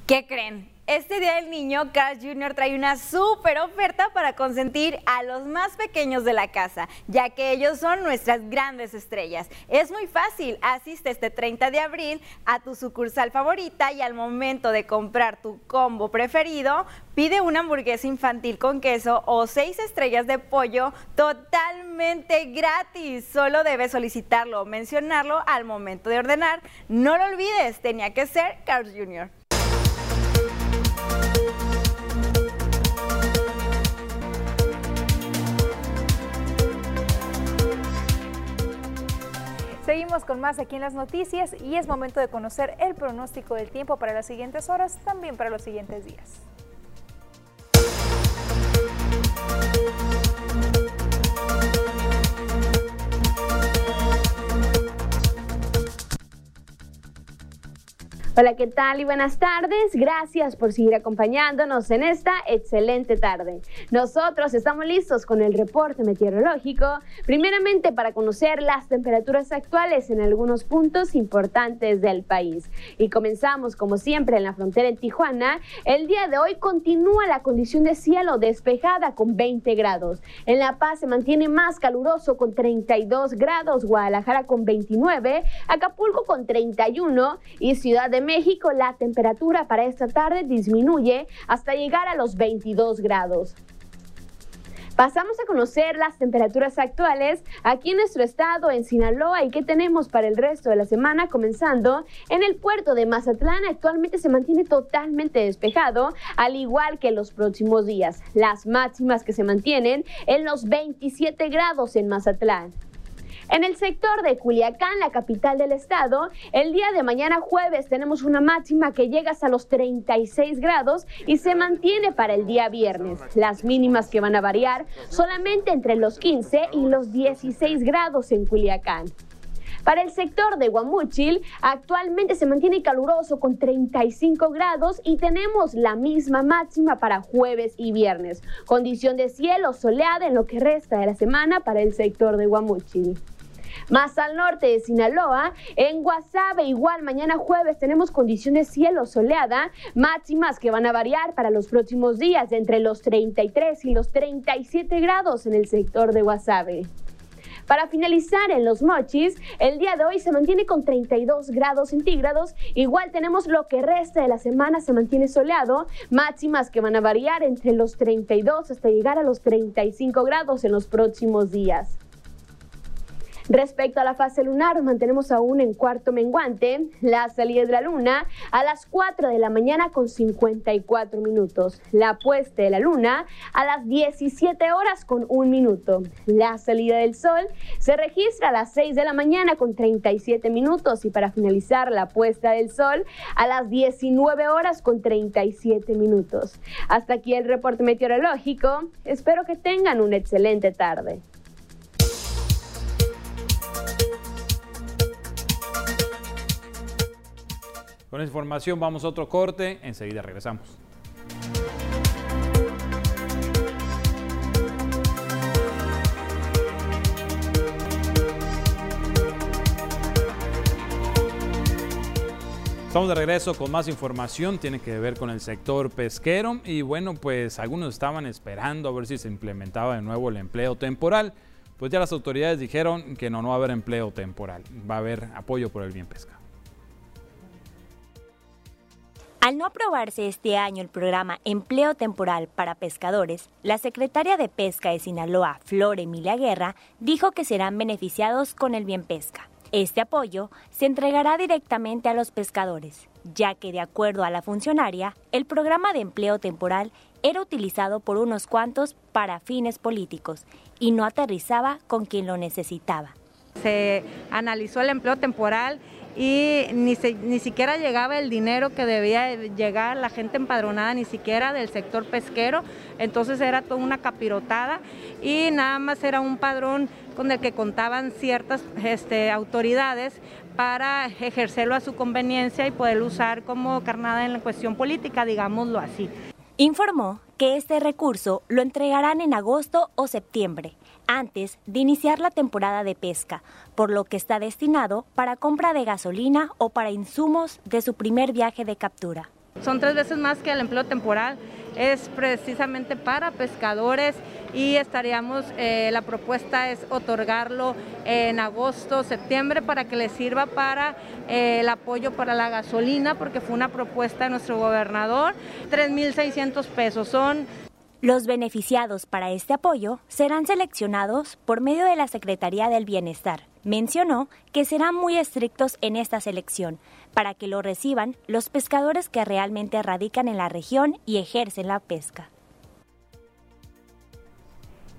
¿Qué creen? Este Día del Niño, Cash Junior trae una súper oferta para consentir a los más pequeños de la casa, ya que ellos son nuestras grandes estrellas. Es muy fácil, asiste este 30 de abril a tu sucursal favorita y al momento de comprar tu combo preferido, pide una hamburguesa infantil con queso o seis estrellas de pollo totalmente gratis. Solo debes solicitarlo o mencionarlo al momento de ordenar. No lo olvides, tenía que ser Carl Jr. Seguimos con más aquí en las noticias y es momento de conocer el pronóstico del tiempo para las siguientes horas, también para los siguientes días. Hola, ¿qué tal y buenas tardes? Gracias por seguir acompañándonos en esta excelente tarde. Nosotros estamos listos con el reporte meteorológico, primeramente para conocer las temperaturas actuales en algunos puntos importantes del país. Y comenzamos, como siempre, en la frontera en Tijuana. El día de hoy continúa la condición de cielo despejada con 20 grados. En La Paz se mantiene más caluroso con 32 grados, Guadalajara con 29, Acapulco con 31 y Ciudad de México la temperatura para esta tarde disminuye hasta llegar a los 22 grados. Pasamos a conocer las temperaturas actuales aquí en nuestro estado, en Sinaloa, y qué tenemos para el resto de la semana, comenzando en el puerto de Mazatlán. Actualmente se mantiene totalmente despejado, al igual que los próximos días. Las máximas que se mantienen en los 27 grados en Mazatlán. En el sector de Culiacán, la capital del estado, el día de mañana jueves tenemos una máxima que llega hasta los 36 grados y se mantiene para el día viernes. Las mínimas que van a variar solamente entre los 15 y los 16 grados en Culiacán. Para el sector de Guamúchil, actualmente se mantiene caluroso con 35 grados y tenemos la misma máxima para jueves y viernes. Condición de cielo soleada en lo que resta de la semana para el sector de Guamúchil. Más al norte de Sinaloa, en Guasave, igual mañana jueves tenemos condiciones cielo soleada, máximas que van a variar para los próximos días de entre los 33 y los 37 grados en el sector de Guasave. Para finalizar en los mochis, el día de hoy se mantiene con 32 grados centígrados. Igual tenemos lo que resta de la semana se mantiene soleado, máximas que van a variar entre los 32 hasta llegar a los 35 grados en los próximos días. Respecto a la fase lunar, mantenemos aún en cuarto menguante la salida de la luna a las 4 de la mañana con 54 minutos. La puesta de la luna a las 17 horas con 1 minuto. La salida del sol se registra a las 6 de la mañana con 37 minutos y para finalizar la puesta del sol a las 19 horas con 37 minutos. Hasta aquí el reporte meteorológico. Espero que tengan una excelente tarde. Con esa información vamos a otro corte, enseguida regresamos. Estamos de regreso con más información, tiene que ver con el sector pesquero. Y bueno, pues algunos estaban esperando a ver si se implementaba de nuevo el empleo temporal, pues ya las autoridades dijeron que no, no va a haber empleo temporal, va a haber apoyo por el bien pesca. Al no aprobarse este año el programa Empleo Temporal para Pescadores, la secretaria de Pesca de Sinaloa, Flor Emilia Guerra, dijo que serán beneficiados con el bien pesca. Este apoyo se entregará directamente a los pescadores, ya que de acuerdo a la funcionaria, el programa de empleo temporal era utilizado por unos cuantos para fines políticos y no aterrizaba con quien lo necesitaba. Se analizó el empleo temporal y ni, ni siquiera llegaba el dinero que debía llegar la gente empadronada, ni siquiera del sector pesquero, entonces era toda una capirotada y nada más era un padrón con el que contaban ciertas este, autoridades para ejercerlo a su conveniencia y poderlo usar como carnada en la cuestión política, digámoslo así. Informó que este recurso lo entregarán en agosto o septiembre, antes de iniciar la temporada de pesca, por lo que está destinado para compra de gasolina o para insumos de su primer viaje de captura. Son tres veces más que el empleo temporal, es precisamente para pescadores y estaríamos, eh, la propuesta es otorgarlo en agosto, septiembre para que le sirva para eh, el apoyo para la gasolina, porque fue una propuesta de nuestro gobernador, 3.600 pesos son los beneficiados para este apoyo serán seleccionados por medio de la Secretaría del Bienestar. Mencionó que serán muy estrictos en esta selección para que lo reciban los pescadores que realmente radican en la región y ejercen la pesca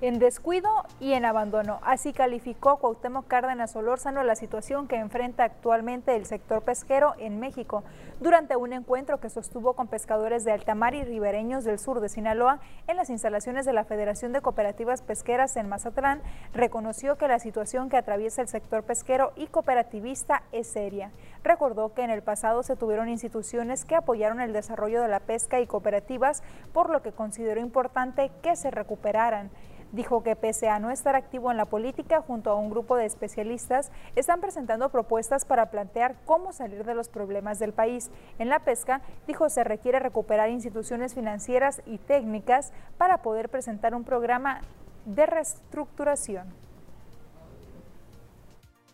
en descuido y en abandono. Así calificó Cuauhtémoc Cárdenas Solórzano la situación que enfrenta actualmente el sector pesquero en México durante un encuentro que sostuvo con pescadores de altamar y ribereños del sur de Sinaloa en las instalaciones de la Federación de Cooperativas Pesqueras en Mazatlán, reconoció que la situación que atraviesa el sector pesquero y cooperativista es seria. Recordó que en el pasado se tuvieron instituciones que apoyaron el desarrollo de la pesca y cooperativas, por lo que consideró importante que se recuperaran. Dijo que pese a no estar activo en la política, junto a un grupo de especialistas, están presentando propuestas para plantear cómo salir de los problemas del país. En la pesca, dijo, se requiere recuperar instituciones financieras y técnicas para poder presentar un programa de reestructuración.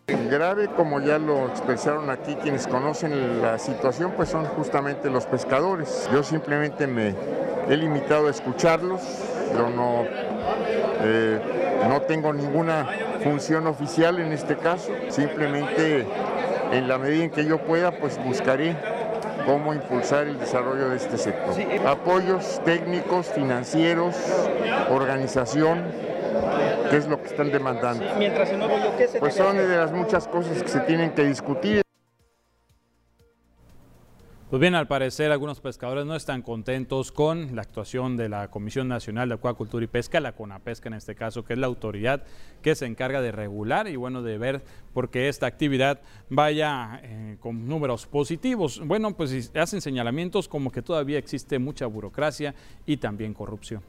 Grave, como ya lo expresaron aquí quienes conocen la situación, pues son justamente los pescadores. Yo simplemente me he limitado a escucharlos, yo no eh, no tengo ninguna función oficial en este caso, simplemente en la medida en que yo pueda, pues buscaré cómo impulsar el desarrollo de este sector. Apoyos técnicos, financieros, organización, ¿qué es lo que están demandando? Pues son de las muchas cosas que se tienen que discutir. Pues bien, al parecer algunos pescadores no están contentos con la actuación de la Comisión Nacional de Acuacultura y Pesca, la CONAPESCA en este caso, que es la autoridad que se encarga de regular y bueno, de ver por qué esta actividad vaya eh, con números positivos. Bueno, pues hacen señalamientos como que todavía existe mucha burocracia y también corrupción.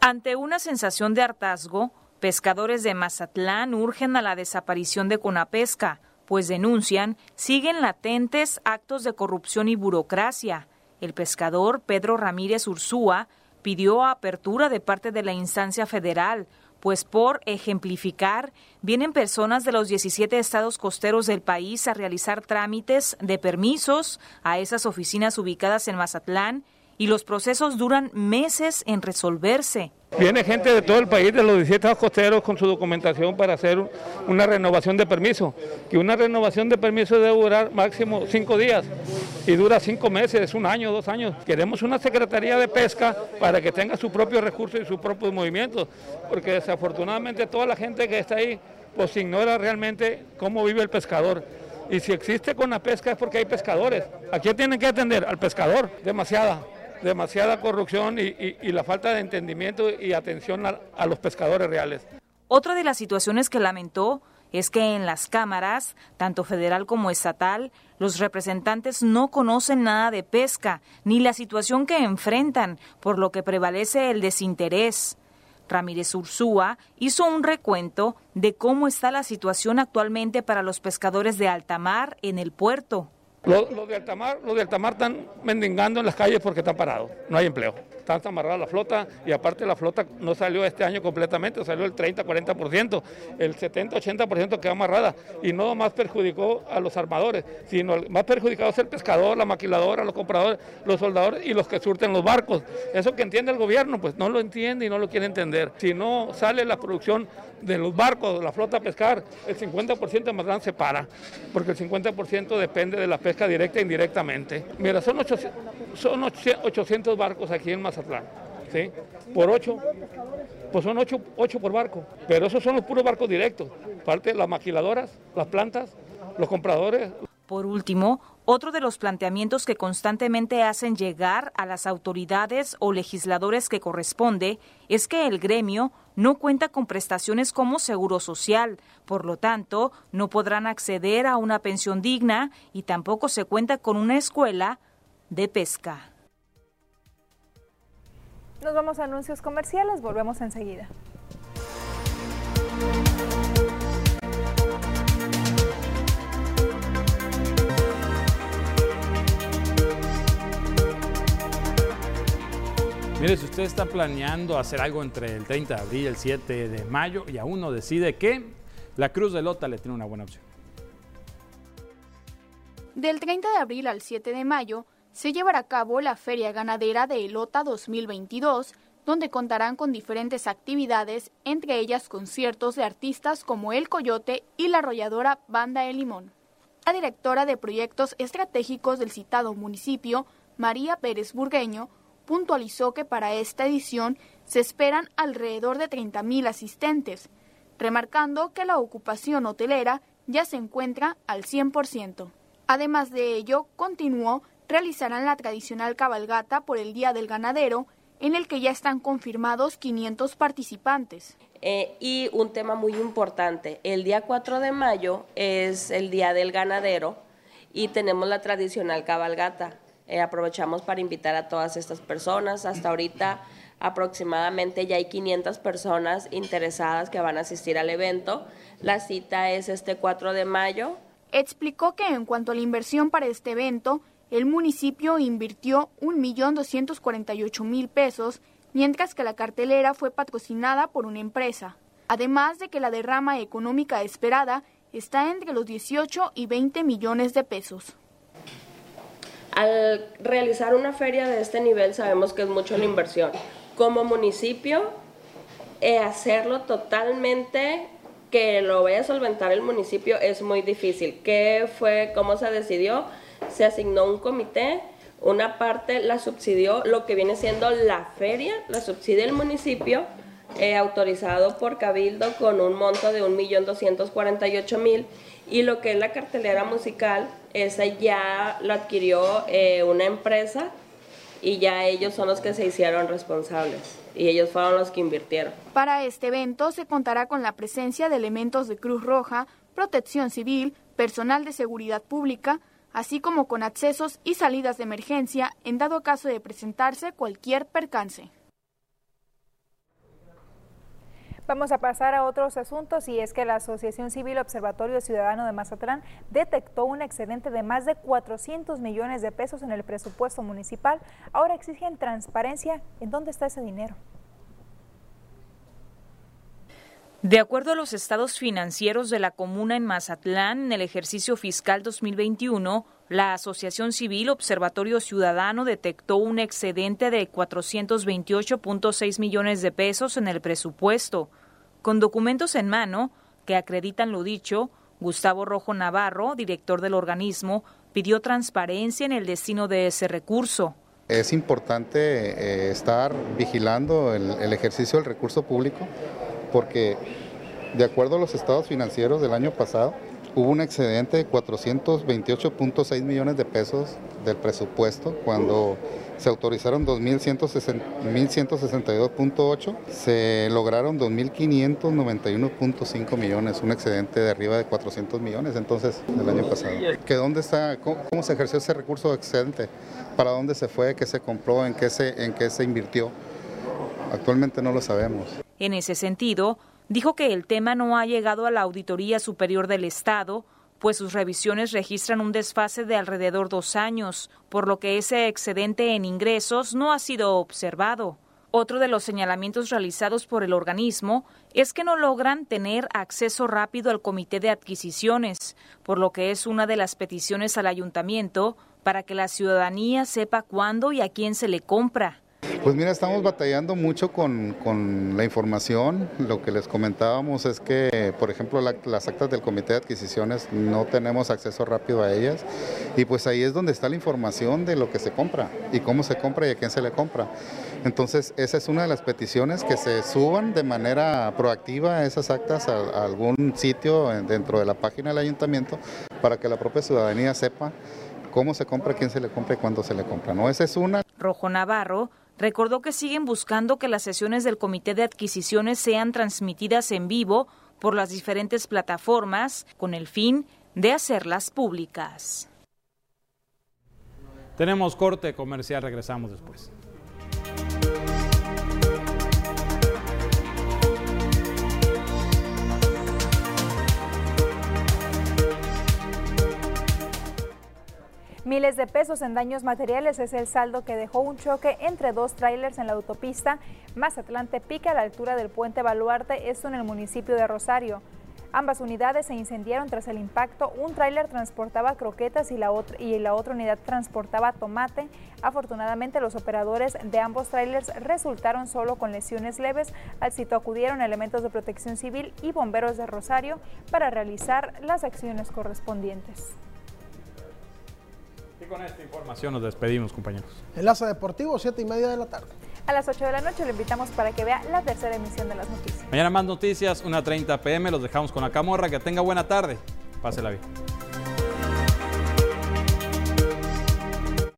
Ante una sensación de hartazgo, pescadores de Mazatlán urgen a la desaparición de CONAPESCA pues denuncian siguen latentes actos de corrupción y burocracia. El pescador Pedro Ramírez Ursúa pidió apertura de parte de la instancia federal, pues por ejemplificar, vienen personas de los 17 estados costeros del país a realizar trámites de permisos a esas oficinas ubicadas en Mazatlán y los procesos duran meses en resolverse. Viene gente de todo el país, de los 17 costeros, con su documentación para hacer una renovación de permiso. Que una renovación de permiso debe durar máximo cinco días y dura cinco meses, un año, dos años. Queremos una Secretaría de Pesca para que tenga su propio recurso y sus propios movimientos, porque desafortunadamente toda la gente que está ahí pues ignora realmente cómo vive el pescador. Y si existe con la pesca es porque hay pescadores. ¿A quién tienen que atender? Al pescador, demasiada demasiada corrupción y, la falta de entendimiento y atención a, los pescadores reales. Otra de las situaciones que lamentó es que en las cámaras, tanto federal como estatal, los representantes no conocen nada de pesca ni la situación que enfrentan, por lo que prevalece el desinterés. Ramírez Ursúa hizo un recuento de cómo está la situación actualmente para los pescadores de alta mar en el puerto. Los lo de altamar, los de altamar están mendigando en las calles porque están parados, no hay empleo está amarrada la flota y aparte la flota no salió este año completamente, salió el 30-40%, el 70-80% quedó amarrada y no más perjudicó a los armadores, sino más perjudicado es el pescador, la maquiladora, los compradores, los soldadores y los que surten los barcos. Eso que entiende el gobierno, pues no lo entiende y no lo quiere entender. Si no sale la producción de los barcos, la flota a pescar, el 50% de Mazatlán se para, porque el 50% depende de la pesca directa e indirectamente. Mira, son 800, son 800 barcos aquí en Mazatlán, Por 8, pues son 8, 8 por barco, pero esos son los puros barcos directos, parte las maquiladoras, las plantas, los compradores. Por último, otro de los planteamientos que constantemente hacen llegar a las autoridades o legisladores que corresponde es que el gremio no cuenta con prestaciones como seguro social, por lo tanto, no podrán acceder a una pensión digna y tampoco se cuenta con una escuela de pesca. Nos vamos a anuncios comerciales, volvemos enseguida. Mire, si usted está planeando hacer algo entre el 30 de abril y el 7 de mayo y aún no decide qué, la Cruz de Lota le tiene una buena opción. Del 30 de abril al 7 de mayo se llevará a cabo la Feria Ganadera de Elota 2022, donde contarán con diferentes actividades, entre ellas conciertos de artistas como El Coyote y la arrolladora Banda El Limón. La directora de proyectos estratégicos del citado municipio, María Pérez Burgueño, puntualizó que para esta edición se esperan alrededor de 30.000 asistentes, remarcando que la ocupación hotelera ya se encuentra al 100%. Además de ello, continuó, realizarán la tradicional cabalgata por el Día del Ganadero, en el que ya están confirmados 500 participantes. Eh, y un tema muy importante, el día 4 de mayo es el Día del Ganadero y tenemos la tradicional cabalgata. Eh, aprovechamos para invitar a todas estas personas. Hasta ahorita aproximadamente ya hay 500 personas interesadas que van a asistir al evento. La cita es este 4 de mayo. Explicó que en cuanto a la inversión para este evento, el municipio invirtió 1.248.000 pesos, mientras que la cartelera fue patrocinada por una empresa. Además de que la derrama económica esperada está entre los 18 y 20 millones de pesos. Al realizar una feria de este nivel sabemos que es mucho la inversión. Como municipio, eh, hacerlo totalmente que lo vaya a solventar el municipio es muy difícil. ¿Qué fue, cómo se decidió? Se asignó un comité, una parte la subsidió, lo que viene siendo la feria, la subsidia el municipio, eh, autorizado por Cabildo con un monto de 1.248.000 y lo que es la cartelera musical, esa ya la adquirió eh, una empresa y ya ellos son los que se hicieron responsables y ellos fueron los que invirtieron. Para este evento se contará con la presencia de elementos de Cruz Roja, Protección Civil, personal de seguridad pública, así como con accesos y salidas de emergencia en dado caso de presentarse cualquier percance. Vamos a pasar a otros asuntos y es que la Asociación Civil Observatorio Ciudadano de Mazatlán detectó un excedente de más de 400 millones de pesos en el presupuesto municipal. Ahora exigen transparencia en dónde está ese dinero. De acuerdo a los estados financieros de la comuna en Mazatlán, en el ejercicio fiscal 2021, la Asociación Civil Observatorio Ciudadano detectó un excedente de 428.6 millones de pesos en el presupuesto. Con documentos en mano que acreditan lo dicho, Gustavo Rojo Navarro, director del organismo, pidió transparencia en el destino de ese recurso. Es importante eh, estar vigilando el ejercicio del recurso público porque de acuerdo a los estados financieros del año pasado, hubo un excedente de 428.6 millones de pesos del presupuesto cuando se autorizaron 2.162.8, se lograron 2.591.5 millones, un excedente de arriba de 400 millones entonces del año pasado. ¿Que dónde está, cómo, se ejerció ese recurso excedente? ¿Para dónde se fue? ¿Qué se compró? ¿En qué se, en qué se invirtió? Actualmente no lo sabemos. En ese sentido, dijo que el tema no ha llegado a la Auditoría Superior del Estado, pues sus revisiones registran un desfase de alrededor dos años, por lo que ese excedente en ingresos no ha sido observado. Otro de los señalamientos realizados por el organismo es que no logran tener acceso rápido al comité de adquisiciones, por lo que es una de las peticiones al ayuntamiento para que la ciudadanía sepa cuándo y a quién se le compra. Pues mira, estamos batallando mucho con, con, la información. Lo que les comentábamos es que, por ejemplo, las actas del comité de adquisiciones no tenemos acceso rápido a ellas y pues ahí es donde está la información de lo que se compra y cómo se compra y a quién se le compra. Entonces, esa es una de las peticiones, que se suban de manera proactiva esas actas a, algún sitio dentro de la página del ayuntamiento para que la propia ciudadanía sepa cómo se compra, quién se le compra y cuándo se le compra. ¿no? Esa es una. Rojo Navarro recordó que siguen buscando que las sesiones del Comité de Adquisiciones sean transmitidas en vivo por las diferentes plataformas con el fin de hacerlas públicas. Tenemos corte comercial, regresamos después. Miles de pesos en daños materiales es el saldo que dejó un choque entre dos tráilers en la autopista Mazatlán-Tepic a la altura del puente Baluarte, esto en el municipio de Rosario. Ambas unidades se incendiaron tras el impacto. Un tráiler transportaba croquetas y la, otra, y la otra unidad transportaba tomate. Afortunadamente, los operadores de ambos tráilers resultaron solo con lesiones leves. Al sitio acudieron elementos de protección civil y bomberos de Rosario para realizar las acciones correspondientes. Y con esta información nos despedimos, compañeros. Enlace Deportivo, 7 y media de la tarde. A las 8 de la noche lo invitamos para que vea la tercera emisión de las noticias. Mañana más noticias, 1.30 pm. Los dejamos con la camorra. Que tenga buena tarde. Pásela bien.